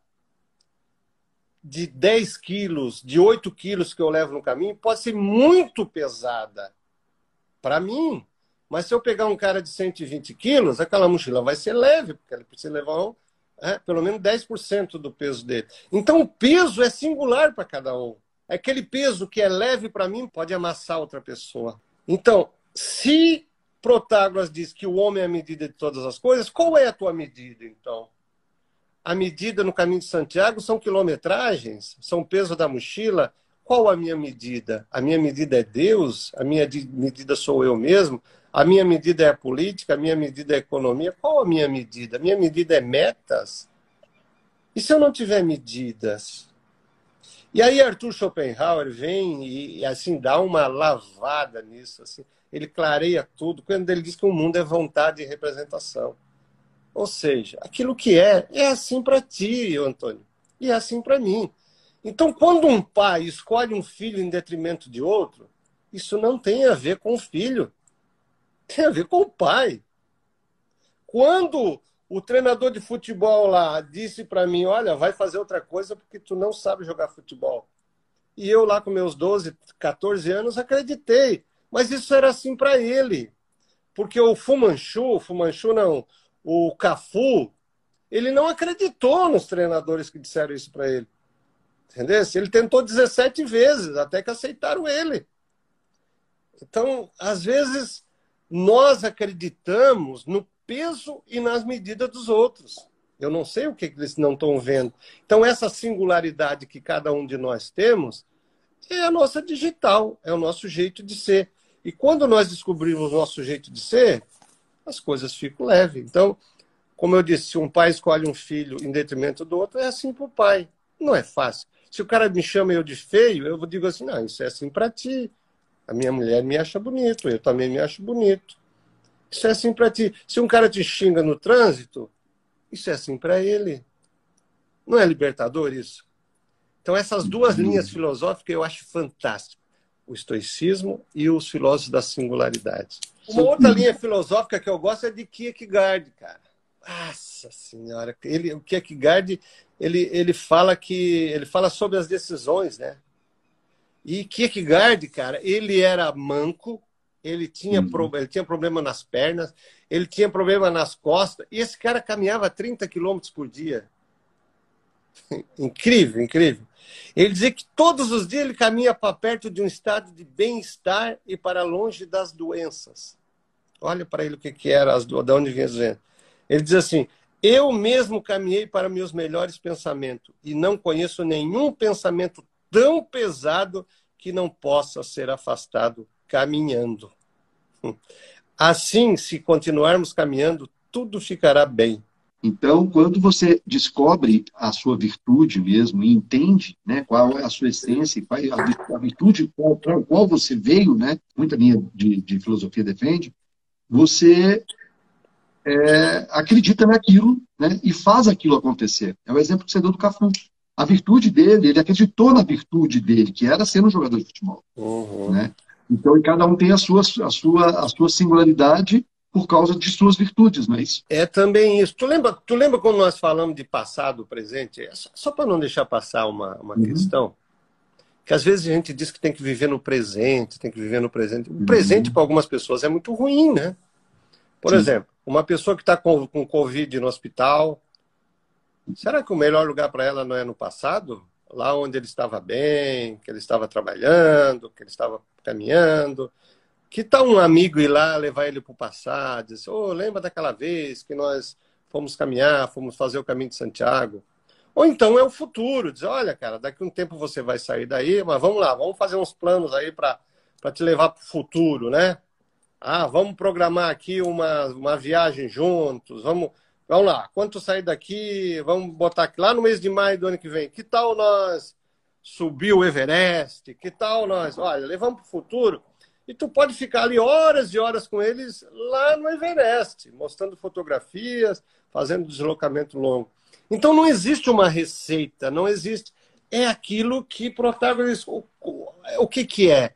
de 10 quilos, de 8 quilos que eu levo no caminho, pode ser muito pesada para mim. Mas se eu pegar um cara de 120 quilos, aquela mochila vai ser leve, porque ele precisa levar um, é, pelo menos 10% do peso dele. Então o peso é singular para cada um. Aquele peso que é leve para mim pode amassar outra pessoa. Então, se Protágoras diz que o homem é a medida de todas as coisas, qual é a tua medida, então? A medida no caminho de Santiago são quilometragens, são peso da mochila. Qual a minha medida? A minha medida é Deus? A minha medida sou eu mesmo? A minha medida é a política, a minha medida é a economia. Qual a minha medida? A minha medida é metas? E se eu não tiver medidas? E aí Arthur Schopenhauer vem e assim dá uma lavada nisso, assim. Ele clareia tudo quando ele diz que o mundo é vontade e representação. Ou seja, aquilo que é é assim para ti, Antônio, e é assim para mim. Então, quando um pai escolhe um filho em detrimento de outro, isso não tem a ver com o filho tem a ver com o pai. Quando o treinador de futebol lá disse para mim: Olha, vai fazer outra coisa porque tu não sabe jogar futebol. E eu, lá com meus 12, 14 anos, acreditei. Mas isso era assim para ele. Porque o Fumanchu, Fumanchu não, o Cafu, ele não acreditou nos treinadores que disseram isso para ele. Entendeu? Ele tentou 17 vezes, até que aceitaram ele. Então, às vezes, nós acreditamos no peso e nas medidas dos outros. Eu não sei o que eles não estão vendo. Então, essa singularidade que cada um de nós temos é a nossa digital, é o nosso jeito de ser. E quando nós descobrimos o nosso jeito de ser, as coisas ficam leves. Então, como eu disse, se um pai escolhe um filho em detrimento do outro, é assim para o pai. Não é fácil. Se o cara me chama eu de feio, eu digo assim: não, isso é assim para ti. A minha mulher me acha bonito, eu também me acho bonito. Isso é assim para ti. Se um cara te xinga no trânsito, isso é assim para ele. Não é libertador isso? Então, essas duas linhas filosóficas eu acho fantástico. O estoicismo e os filósofos da singularidade. Uma outra linha filosófica que eu gosto é de Kierkegaard, cara. Nossa senhora, ele, o Kierkegaard, ele, ele fala que ele fala sobre as decisões, né? E Kierkegaard, cara, ele era manco, ele tinha, uhum. pro, ele tinha problema nas pernas, ele tinha problema nas costas, e esse cara caminhava 30 quilômetros por dia. *laughs* incrível, incrível. Ele dizia que todos os dias ele caminha para perto de um estado de bem-estar e para longe das doenças. Olha para ele o que, que era, as, de onde vinha as doenças. Ele diz assim: Eu mesmo caminhei para meus melhores pensamentos e não conheço nenhum pensamento tão pesado que não possa ser afastado caminhando. *laughs* Assim, se continuarmos caminhando, tudo ficará bem. Então, quando você descobre a sua virtude mesmo e entende né, qual é a sua essência, qual é a virtude para a qual você veio, né, muita linha de, de filosofia defende, você é, acredita naquilo né, e faz aquilo acontecer. É o exemplo que você deu do Cafu a virtude dele, ele acreditou na virtude dele, que era ser um jogador de futebol. Uhum. Né? Então, cada um tem a sua, a, sua, a sua singularidade por causa de suas virtudes, não é isso? É também isso. Tu lembra, tu lembra quando nós falamos de passado, presente? É só, só para não deixar passar uma, uma uhum. questão, que às vezes a gente diz que tem que viver no presente, tem que viver no presente. O uhum. presente para algumas pessoas é muito ruim, né? Por Sim. exemplo, uma pessoa que está com, com Covid no hospital, Será que o melhor lugar para ela não é no passado? Lá onde ele estava bem, que ele estava trabalhando, que ele estava caminhando. Que tal um amigo ir lá levar ele para o passado? Dizer, oh, lembra daquela vez que nós fomos caminhar, fomos fazer o caminho de Santiago. Ou então é o futuro, diz, olha, cara, daqui um tempo você vai sair daí, mas vamos lá, vamos fazer uns planos aí para te levar para o futuro, né? Ah, vamos programar aqui uma, uma viagem juntos, vamos, vamos lá, quando tu sair daqui, vamos botar aqui, lá no mês de maio do ano que vem, que tal nós subir o Everest, que tal nós, olha, levamos para o futuro, e tu pode ficar ali horas e horas com eles lá no Everest, mostrando fotografias, fazendo deslocamento longo. Então não existe uma receita, não existe. É aquilo que protagonista. O, o que, que é?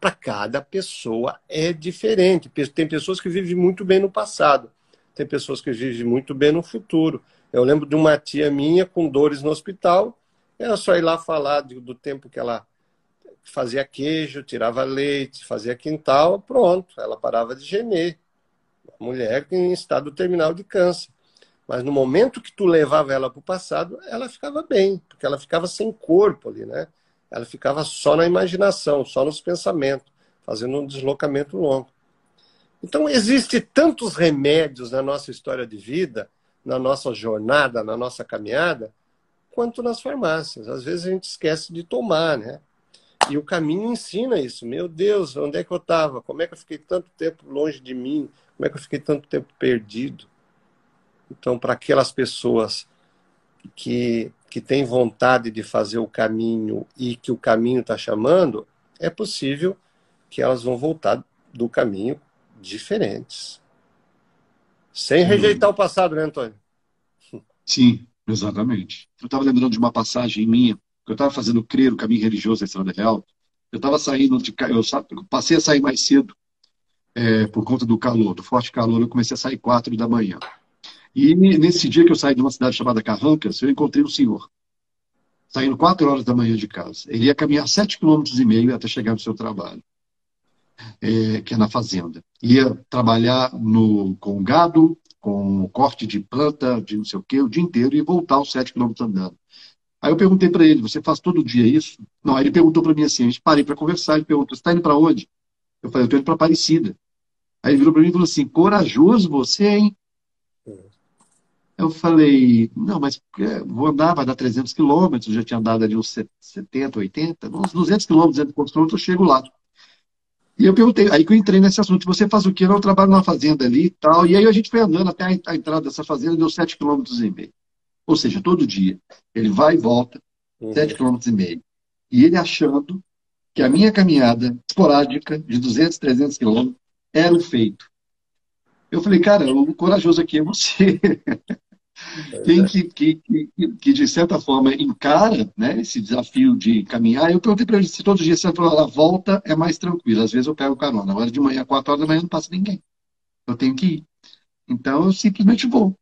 Para cada pessoa é diferente. Tem pessoas que vivem muito bem no passado, tem pessoas que vivem muito bem no futuro. Eu lembro de uma tia minha com dores no hospital, era só ir lá falar do tempo que ela fazia queijo, tirava leite, fazia quintal, pronto, ela parava de gemer. Uma mulher em estado terminal de câncer. Mas no momento que tu levava ela para o passado, ela ficava bem, porque ela ficava sem corpo ali, né? Ela ficava só na imaginação, só nos pensamentos, fazendo um deslocamento longo. Então, existe tantos remédios na nossa história de vida, na nossa jornada, na nossa caminhada, quanto nas farmácias. Às vezes a gente esquece de tomar, né? E o caminho ensina isso. Meu Deus, onde é que eu estava? Como é que eu fiquei tanto tempo longe de mim? Como é que eu fiquei tanto tempo perdido? Então, para aquelas pessoas que, que têm vontade de fazer o caminho e que o caminho está chamando, é possível que elas vão voltar do caminho diferentes. Sem rejeitar hum. o passado, né, Antônio? Sim, exatamente. Eu estava lembrando de uma passagem minha, que eu estava fazendo crer o caminho religioso da Estrada Real. Eu estava saindo de eu passei a sair mais cedo é, por conta do calor, do forte calor. Eu comecei a sair quatro da manhã. E nesse dia que eu saí de uma cidade chamada Carrancas, eu encontrei um senhor, saindo quatro horas da manhã de casa. Ele ia caminhar sete quilômetros e meio até chegar no seu trabalho, é, que é na fazenda. Ia trabalhar no, com gado, com corte de planta, de não sei o quê, o dia inteiro e voltar os sete quilômetros andando. Aí eu perguntei para ele, você faz todo dia isso? Não, aí ele perguntou para mim assim, a gente parei para conversar, ele perguntou, você está indo para onde? Eu falei, eu estou indo para Aparecida. Aí ele virou para mim e falou assim, corajoso você, hein? Eu falei, não, mas é, vou andar, vai dar 300 quilômetros, já tinha andado ali uns 70, 80, uns 200 quilômetros dentro do construtor, eu chego lá. E eu perguntei, aí que eu entrei nesse assunto, você faz o quê? Eu trabalho numa fazenda ali e tal, e aí a gente foi andando até a entrada dessa fazenda, deu 7 quilômetros e meio. Ou seja, todo dia. Ele vai e volta, uhum. 7 quilômetros e meio. E ele achando que a minha caminhada esporádica de 200, 300 quilômetros era o feito. Eu falei, cara, o corajoso aqui é você. Quem que, que, que, que, de certa forma, encara né, esse desafio de caminhar, eu perguntei para ele se todos os dias você falou, a volta é mais tranquila. Às vezes eu pego carona. Agora de manhã, 4 horas da manhã, não passa ninguém. Eu tenho que ir. Então eu simplesmente vou.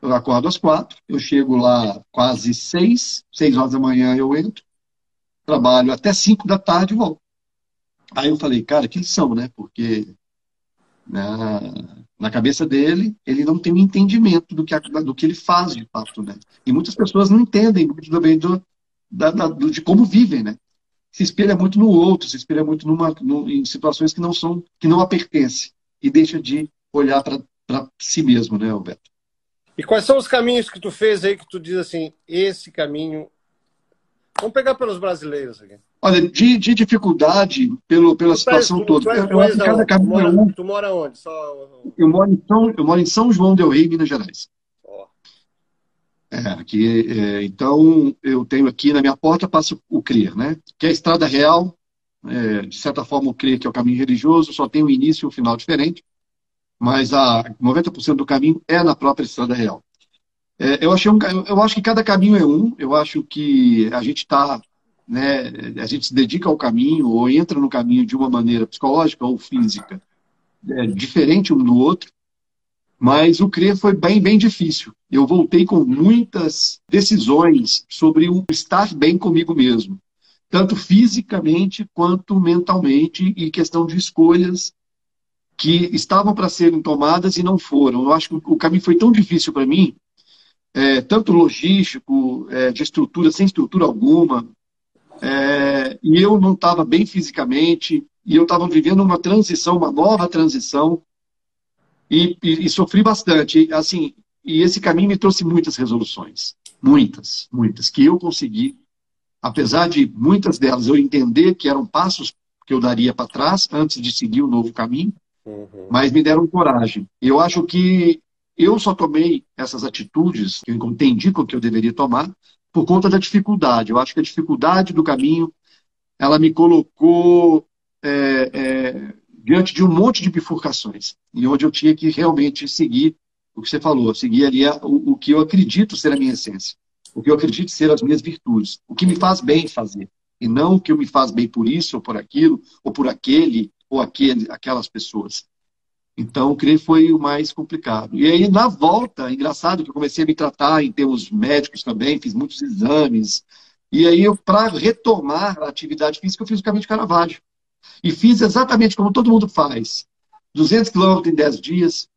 Eu acordo às quatro, eu chego lá quase seis, seis horas da manhã eu entro, trabalho até cinco da tarde e volto. Aí eu falei, cara, que lição, né? Porque na, na cabeça dele, ele não tem um entendimento do que, do que ele faz de fato, né? E muitas pessoas não entendem muito também do, da, da, do, de como vivem, né? Se espelha muito no outro, se espelha muito numa, em situações que não são, que não a pertencem e deixa de olhar para si mesmo, né, Alberto? E quais são os caminhos que tu fez aí que tu diz assim, esse caminho Vamos pegar pelos brasileiros aqui. Olha, de, de dificuldade pelo, pela tu situação tu, toda. Tu, eu que cada mora, é um. Tu mora onde? Só... Eu, moro em São, eu moro em São João del Rei, Minas Gerais. Oh. É, aqui, é, então, eu tenho aqui na minha porta, passa o CRIR, né? Que é a estrada real, é, de certa forma o CRIR, que é o caminho religioso, só tem um início e um final diferente, mas a 90% do caminho é na própria estrada real. É, eu, achei um, eu acho que cada caminho é um. Eu acho que a gente está, né, a gente se dedica ao caminho ou entra no caminho de uma maneira psicológica ou física, é, diferente um do outro. Mas o crer foi bem, bem difícil. Eu voltei com muitas decisões sobre o estar bem comigo mesmo, tanto fisicamente quanto mentalmente, e questão de escolhas que estavam para serem tomadas e não foram. Eu acho que o caminho foi tão difícil para mim é, tanto logístico, é, de estrutura, sem estrutura alguma, é, e eu não estava bem fisicamente, e eu estava vivendo uma transição, uma nova transição, e, e, e, sofri bastante. Assim, e esse caminho me trouxe muitas resoluções. Muitas, muitas, que eu consegui, apesar de muitas delas eu entender que eram passos que eu daria para trás antes de seguir o um novo caminho, uhum. mas me deram coragem. Eu acho que eu só tomei essas atitudes, que eu entendi que eu deveria tomar, por conta da dificuldade. Eu acho que a dificuldade do caminho, ela me colocou é, é, diante de um monte de bifurcações, e onde eu tinha que realmente seguir o que você falou, seguir ali o, o que eu acredito ser a minha essência, o que eu acredito ser as minhas virtudes, o que me faz bem fazer, e não o que me faz bem por isso, ou por aquilo, ou por aquele, ou aquele, aquelas pessoas. Então, creio que foi o mais complicado. E aí, na volta, engraçado que eu comecei a me tratar em termos médicos também, fiz muitos exames. E aí, para retomar a atividade física, eu fiz o caminho de Caravaggio. E fiz exatamente como todo mundo faz. 200 quilômetros em 10 dias,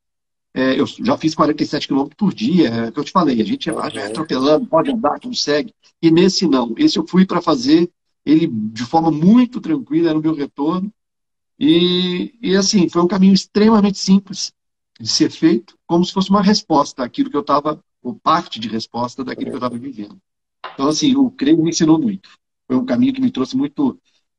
é, eu já fiz 47 quilômetros por dia, é o que eu te falei. A gente é, é atropelando, pode andar, consegue. E nesse não. Esse eu fui para fazer ele de forma muito tranquila, era o meu retorno. E, e assim, foi um caminho extremamente simples de ser feito, como se fosse uma resposta àquilo que eu estava, ou parte de resposta daquilo que eu estava vivendo. Então, assim, o creio me ensinou muito. Foi um caminho que me trouxe muito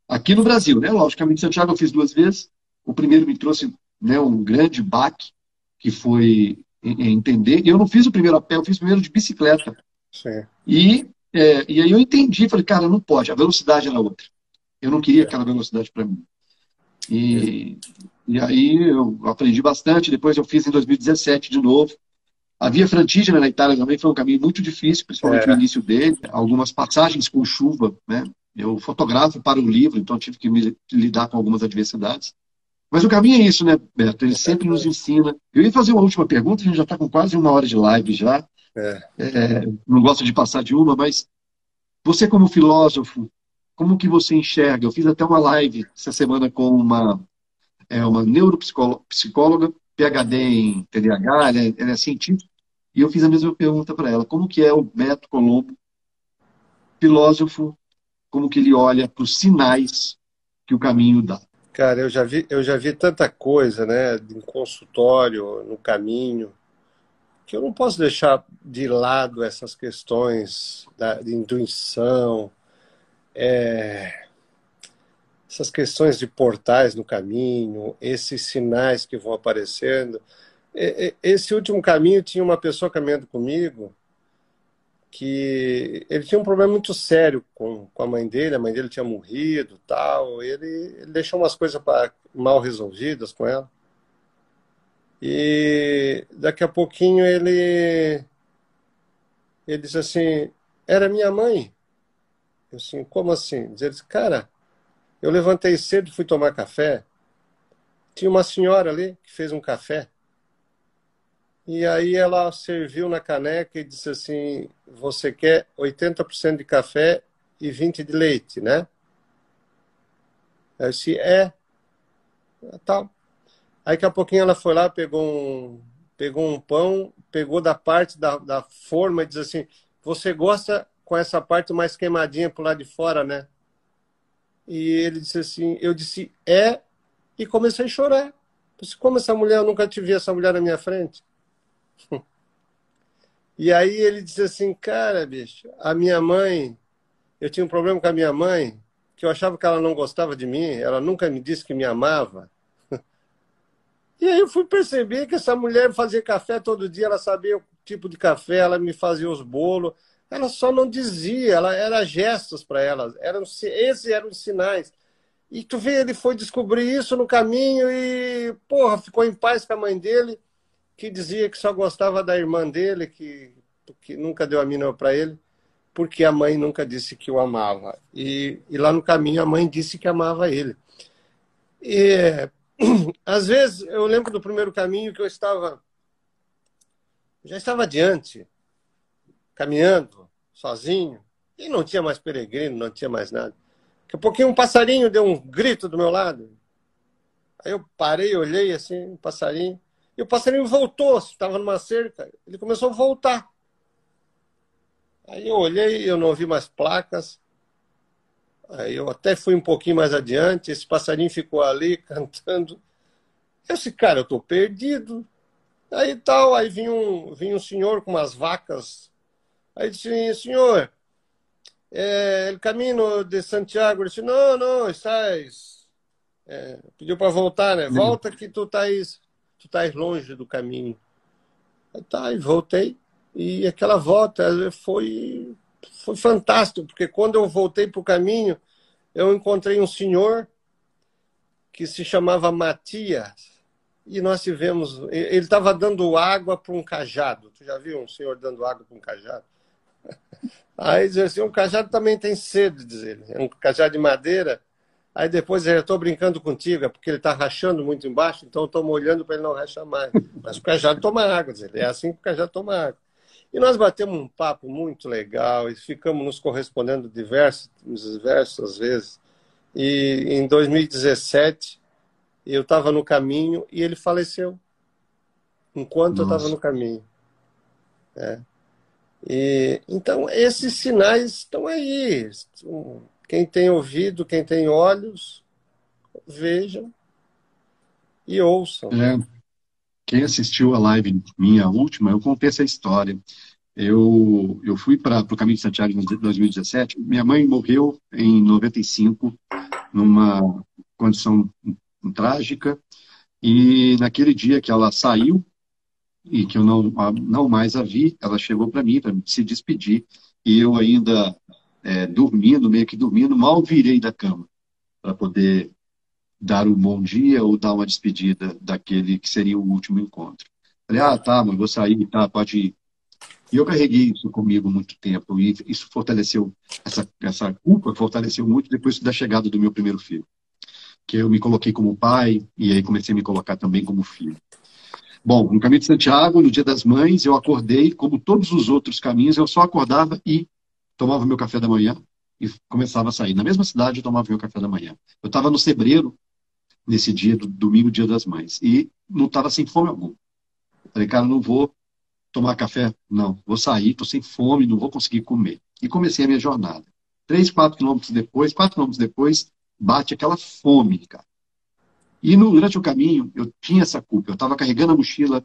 aqui no Brasil, né? Logicamente, Santiago eu fiz duas vezes. O primeiro me trouxe né, um grande baque, que foi entender. E eu não fiz o primeiro a pé, eu fiz o primeiro de bicicleta. Sim. E, é, e aí eu entendi, falei, cara, não pode, a velocidade era outra. Eu não queria aquela velocidade para mim. E, e aí eu aprendi bastante. Depois eu fiz em 2017 de novo. A Via Frantígena na Itália também foi um caminho muito difícil, principalmente é. no início dele. Algumas passagens com chuva, né? Eu fotografo para o livro, então tive que me lidar com algumas adversidades. Mas o caminho é isso, né, Beto? Ele sempre nos ensina. Eu ia fazer uma última pergunta, a gente já está com quase uma hora de live já. É. É, não gosto de passar de uma, mas você como filósofo, como que você enxerga? Eu fiz até uma live essa semana com uma, é, uma neuropsicóloga, PhD em TDAH, ela é, ela é e eu fiz a mesma pergunta para ela. Como que é o Beto Colombo, filósofo, como que ele olha para os sinais que o caminho dá? Cara, eu já vi, eu já vi tanta coisa, né, em consultório, no caminho, que eu não posso deixar de lado essas questões da, de intuição, é, essas questões de portais no caminho, esses sinais que vão aparecendo. Esse último caminho tinha uma pessoa caminhando comigo que ele tinha um problema muito sério com, com a mãe dele, a mãe dele tinha morrido tal, ele, ele deixou umas coisas pra, mal resolvidas com ela. E daqui a pouquinho ele, ele disse assim, era minha mãe. Eu assim, como assim? Disse, cara, eu levantei cedo, fui tomar café, tinha uma senhora ali que fez um café. E aí ela serviu na caneca e disse assim: Você quer 80% de café e 20% de leite, né? Eu disse: É. Tal. Aí daqui a pouquinho ela foi lá, pegou um, pegou um pão, pegou da parte da, da forma e disse assim: Você gosta com essa parte mais queimadinha pro lado de fora, né? E ele disse assim: Eu disse: É. E comecei a chorar. disse, Como essa mulher, eu nunca tive essa mulher na minha frente. *laughs* E aí ele disse assim, cara, bicho, a minha mãe, eu tinha um problema com a minha mãe, que eu achava que ela não gostava de mim, ela nunca me disse que me amava. *laughs* E aí eu fui perceber que essa mulher fazia café todo dia, ela sabia o tipo de café, ela me fazia os bolos, ela só não dizia, ela era gestos para ela, eram, esses eram os sinais. E tu vê, ele foi descobrir isso no caminho e, porra, ficou em paz com a mãe dele que dizia que só gostava da irmã dele, que, que nunca deu a mina para ele, porque a mãe nunca disse que o amava. E, e lá no caminho a mãe disse que amava ele. E *clears throat* às vezes eu lembro do primeiro caminho que eu estava já estava adiante, caminhando sozinho, e não tinha mais peregrino, não tinha mais nada. Daqui a pouquinho um passarinho deu um grito do meu lado. Aí eu parei, olhei assim, um passarinho. E o passarinho voltou, estava numa cerca, ele começou a voltar. Aí eu olhei, eu não ouvi mais placas. Aí eu até fui um pouquinho mais adiante, esse passarinho ficou ali *laughs* cantando. Eu disse, cara, eu estou perdido. Aí tal, aí vinha um, vinha um senhor com umas vacas. Aí disse, senhor, é, o caminho de Santiago. Ele disse, não, não, estás... É, pediu para voltar, né? Volta que tu estás, tu longe do caminho. Aí tá, e voltei. E aquela volta foi, foi fantástico, porque quando eu voltei para o caminho, eu encontrei um senhor que se chamava Matias e nós tivemos. Ele estava dando água para um cajado. Tu já viu um senhor dando água para um cajado? Aí diz assim: um cajado também tem sede, diz ele. É um cajado de madeira. Aí depois eu estou brincando contigo, é porque ele está rachando muito embaixo, então estou molhando para ele não rachar mais. Mas o cajado toma água, diz ele. É assim que o cajado toma água. E nós batemos um papo muito legal e ficamos nos correspondendo diversas, diversas vezes. E em 2017 eu estava no caminho e ele faleceu enquanto Nossa. eu estava no caminho. É. E, então, esses sinais estão aí. Quem tem ouvido, quem tem olhos, vejam e ouçam. É. Quem assistiu a live minha última, eu contei essa história. Eu, eu fui para o Caminho de Santiago em 2017. Minha mãe morreu em 95, numa condição trágica. E naquele dia que ela saiu e que eu não, não mais a vi, ela chegou para mim para se despedir. E eu ainda é, dormindo, meio que dormindo, mal virei da cama para poder dar um bom dia ou dar uma despedida daquele que seria o último encontro. Falei, ah, tá, mas vou sair, tá, pode ir. E eu carreguei isso comigo muito tempo e isso fortaleceu, essa, essa culpa fortaleceu muito depois da chegada do meu primeiro filho que eu me coloquei como pai e aí comecei a me colocar também como filho. Bom, no caminho de Santiago, no dia das mães, eu acordei, como todos os outros caminhos, eu só acordava e tomava meu café da manhã e começava a sair. Na mesma cidade, eu tomava meu café da manhã. Eu estava no Sebreiro nesse dia, do domingo, dia das mães, e não estava sem fome alguma. Falei, cara, não vou tomar café, não. Vou sair, estou sem fome, não vou conseguir comer. E comecei a minha jornada. Três, quatro quilômetros depois, quatro quilômetros depois, bate aquela fome, cara. E no, durante o caminho, eu tinha essa culpa. Eu estava carregando a mochila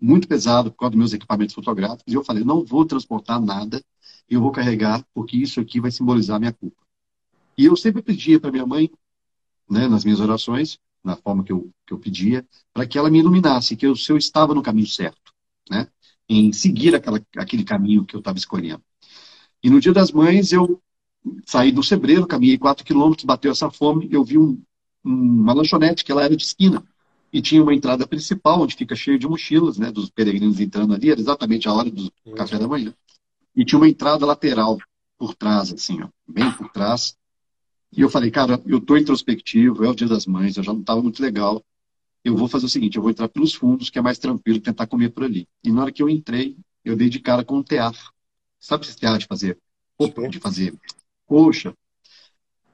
muito pesado por causa dos meus equipamentos fotográficos. E eu falei, não vou transportar nada, eu vou carregar, porque isso aqui vai simbolizar a minha culpa. E eu sempre pedia para minha mãe, né, nas minhas orações, na forma que eu, que eu pedia, para que ela me iluminasse, que eu, se eu estava no caminho certo, né, em seguir aquela, aquele caminho que eu estava escolhendo. E no dia das mães, eu saí do Sebreiro, caminhei 4 quilômetros, bateu essa fome, eu vi um, uma lanchonete que ela era de esquina e tinha uma entrada principal onde fica cheio de mochilas, né, dos peregrinos entrando ali, era exatamente a hora do uhum. café da manhã. E tinha uma entrada lateral por trás, assim, ó, bem por trás. E eu falei, cara, eu tô introspectivo, é o dia das mães, eu já não estava muito legal. Eu vou fazer o seguinte, eu vou entrar pelos fundos, que é mais tranquilo tentar comer por ali. E na hora que eu entrei, eu dei de cara com um tear. Sabe esse tear de fazer, de fazer coxa.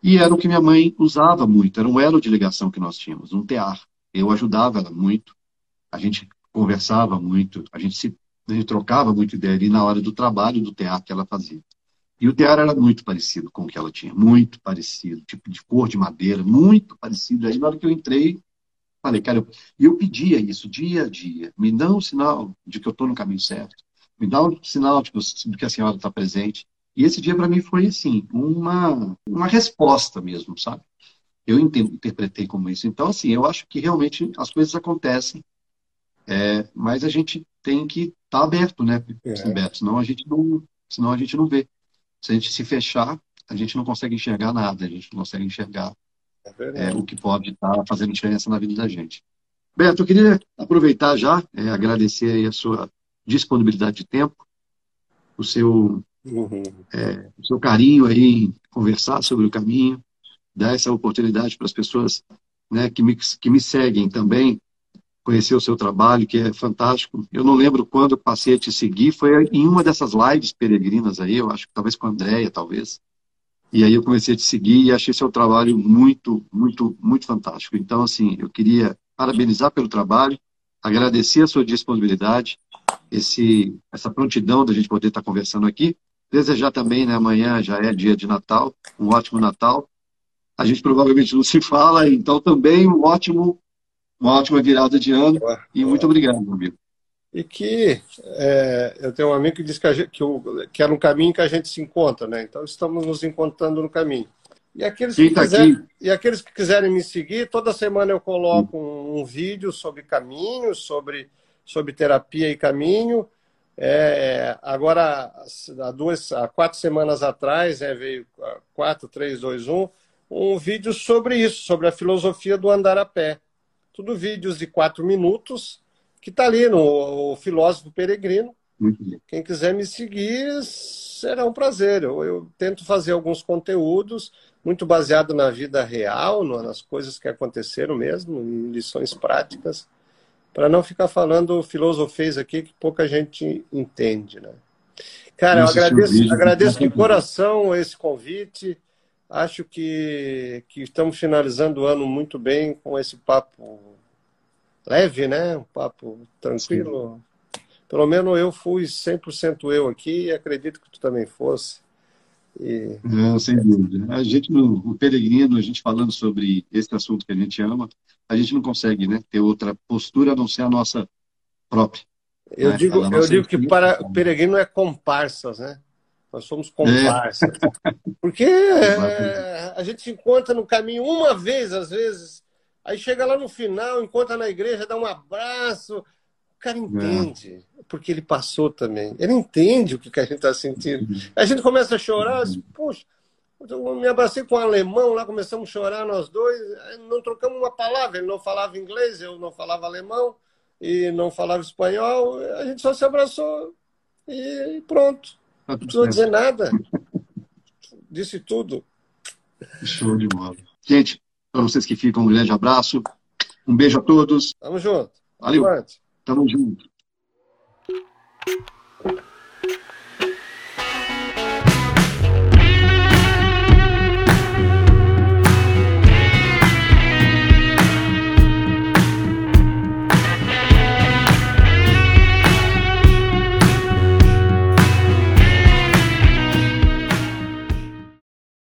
E era o que minha mãe usava muito, era um elo de ligação que nós tínhamos, um tear. Eu ajudava ela muito, a gente conversava muito, a gente se a gente trocava muito ideia ali na hora do trabalho do tear que ela fazia. E o tear era muito parecido com o que ela tinha, muito parecido, tipo de cor de madeira, muito parecido. Aí na hora que eu entrei, falei, cara, e eu, eu pedia isso dia a dia, me dá um sinal de que eu estou no caminho certo, me dá um sinal de que a senhora está presente. E esse dia para mim foi assim, uma, uma resposta mesmo, sabe? Eu interpretei como isso. Então, assim, eu acho que realmente as coisas acontecem, é, mas a gente tem que estar tá aberto, né, é. Beto? Senão a gente não, senão a gente não vê. Se a gente se fechar, a gente não consegue enxergar nada, a gente não consegue enxergar é é, o que pode estar tá fazendo diferença na vida da gente. Beto, eu queria aproveitar já, é, agradecer a sua disponibilidade de tempo, o seu Uhum. É, o seu carinho aí em conversar sobre o caminho, dar essa oportunidade para as pessoas né, que, me, que me seguem também, conhecer o seu trabalho, que é fantástico. Eu não lembro quando eu passei a te seguir, foi em uma dessas lives peregrinas aí, eu acho que talvez com a Andréia, talvez. E aí eu comecei a te seguir e achei seu trabalho muito, muito, muito fantástico. Então, assim, eu queria parabenizar pelo trabalho, agradecer a sua disponibilidade, esse, essa prontidão da gente poder estar conversando aqui Desejar também, né, amanhã já é dia de Natal, um ótimo Natal. A gente provavelmente não se fala, então também um ótimo, uma ótima virada de ano. E muito obrigado, meu amigo. e que é, eu tenho um amigo que diz que, gente, que, o, que é no caminho que a gente se encontra, né? Então estamos nos encontrando no caminho. E aqueles, que, tá quiser, e aqueles que quiserem me seguir, toda semana eu coloco um, um vídeo sobre caminho, sobre, sobre terapia e caminho. É, agora, há, duas, há quatro semanas atrás, é, veio 4, 3, 2, 1, um vídeo sobre isso, sobre a filosofia do andar a pé. Tudo vídeos de quatro minutos, que está ali no Filósofo Peregrino. Quem quiser me seguir, será um prazer. Eu, eu, tento fazer alguns conteúdos muito baseado na vida real, nas coisas que aconteceram mesmo, em lições práticas, para não ficar falando filosofês aqui que pouca gente entende, né? Cara, eu agradeço, agradeço de coração esse convite. Acho que, que estamos finalizando o ano muito bem com esse papo leve, né? Um papo tranquilo. Sim. Pelo menos eu fui 100% eu aqui e acredito que tu também fosse. E... Não, sem dúvida. A gente, no, o Peregrino, a gente falando sobre esse assunto que a gente ama, a gente não consegue né, ter outra postura a não ser a nossa própria. Eu, né? digo, eu digo que para o Peregrino é comparsas, né? Nós somos comparsas. É. Porque *laughs* é, a gente se encontra no caminho uma vez, às vezes, Aí chega lá no final, encontra na igreja, dá um abraço. O cara entende, é. porque ele passou também. Ele entende o que a gente está sentindo. A gente começa a chorar, assim, puxa, eu me abracei com um alemão lá, começamos a chorar nós dois, não trocamos uma palavra. Ele não falava inglês, eu não falava alemão e não falava espanhol. A gente só se abraçou e pronto. Não precisou dizer nada. *laughs* Disse tudo. Show de bola. Gente, para vocês que ficam, um grande abraço. Um beijo a todos. Tamo junto. Valeu. Tamo junto.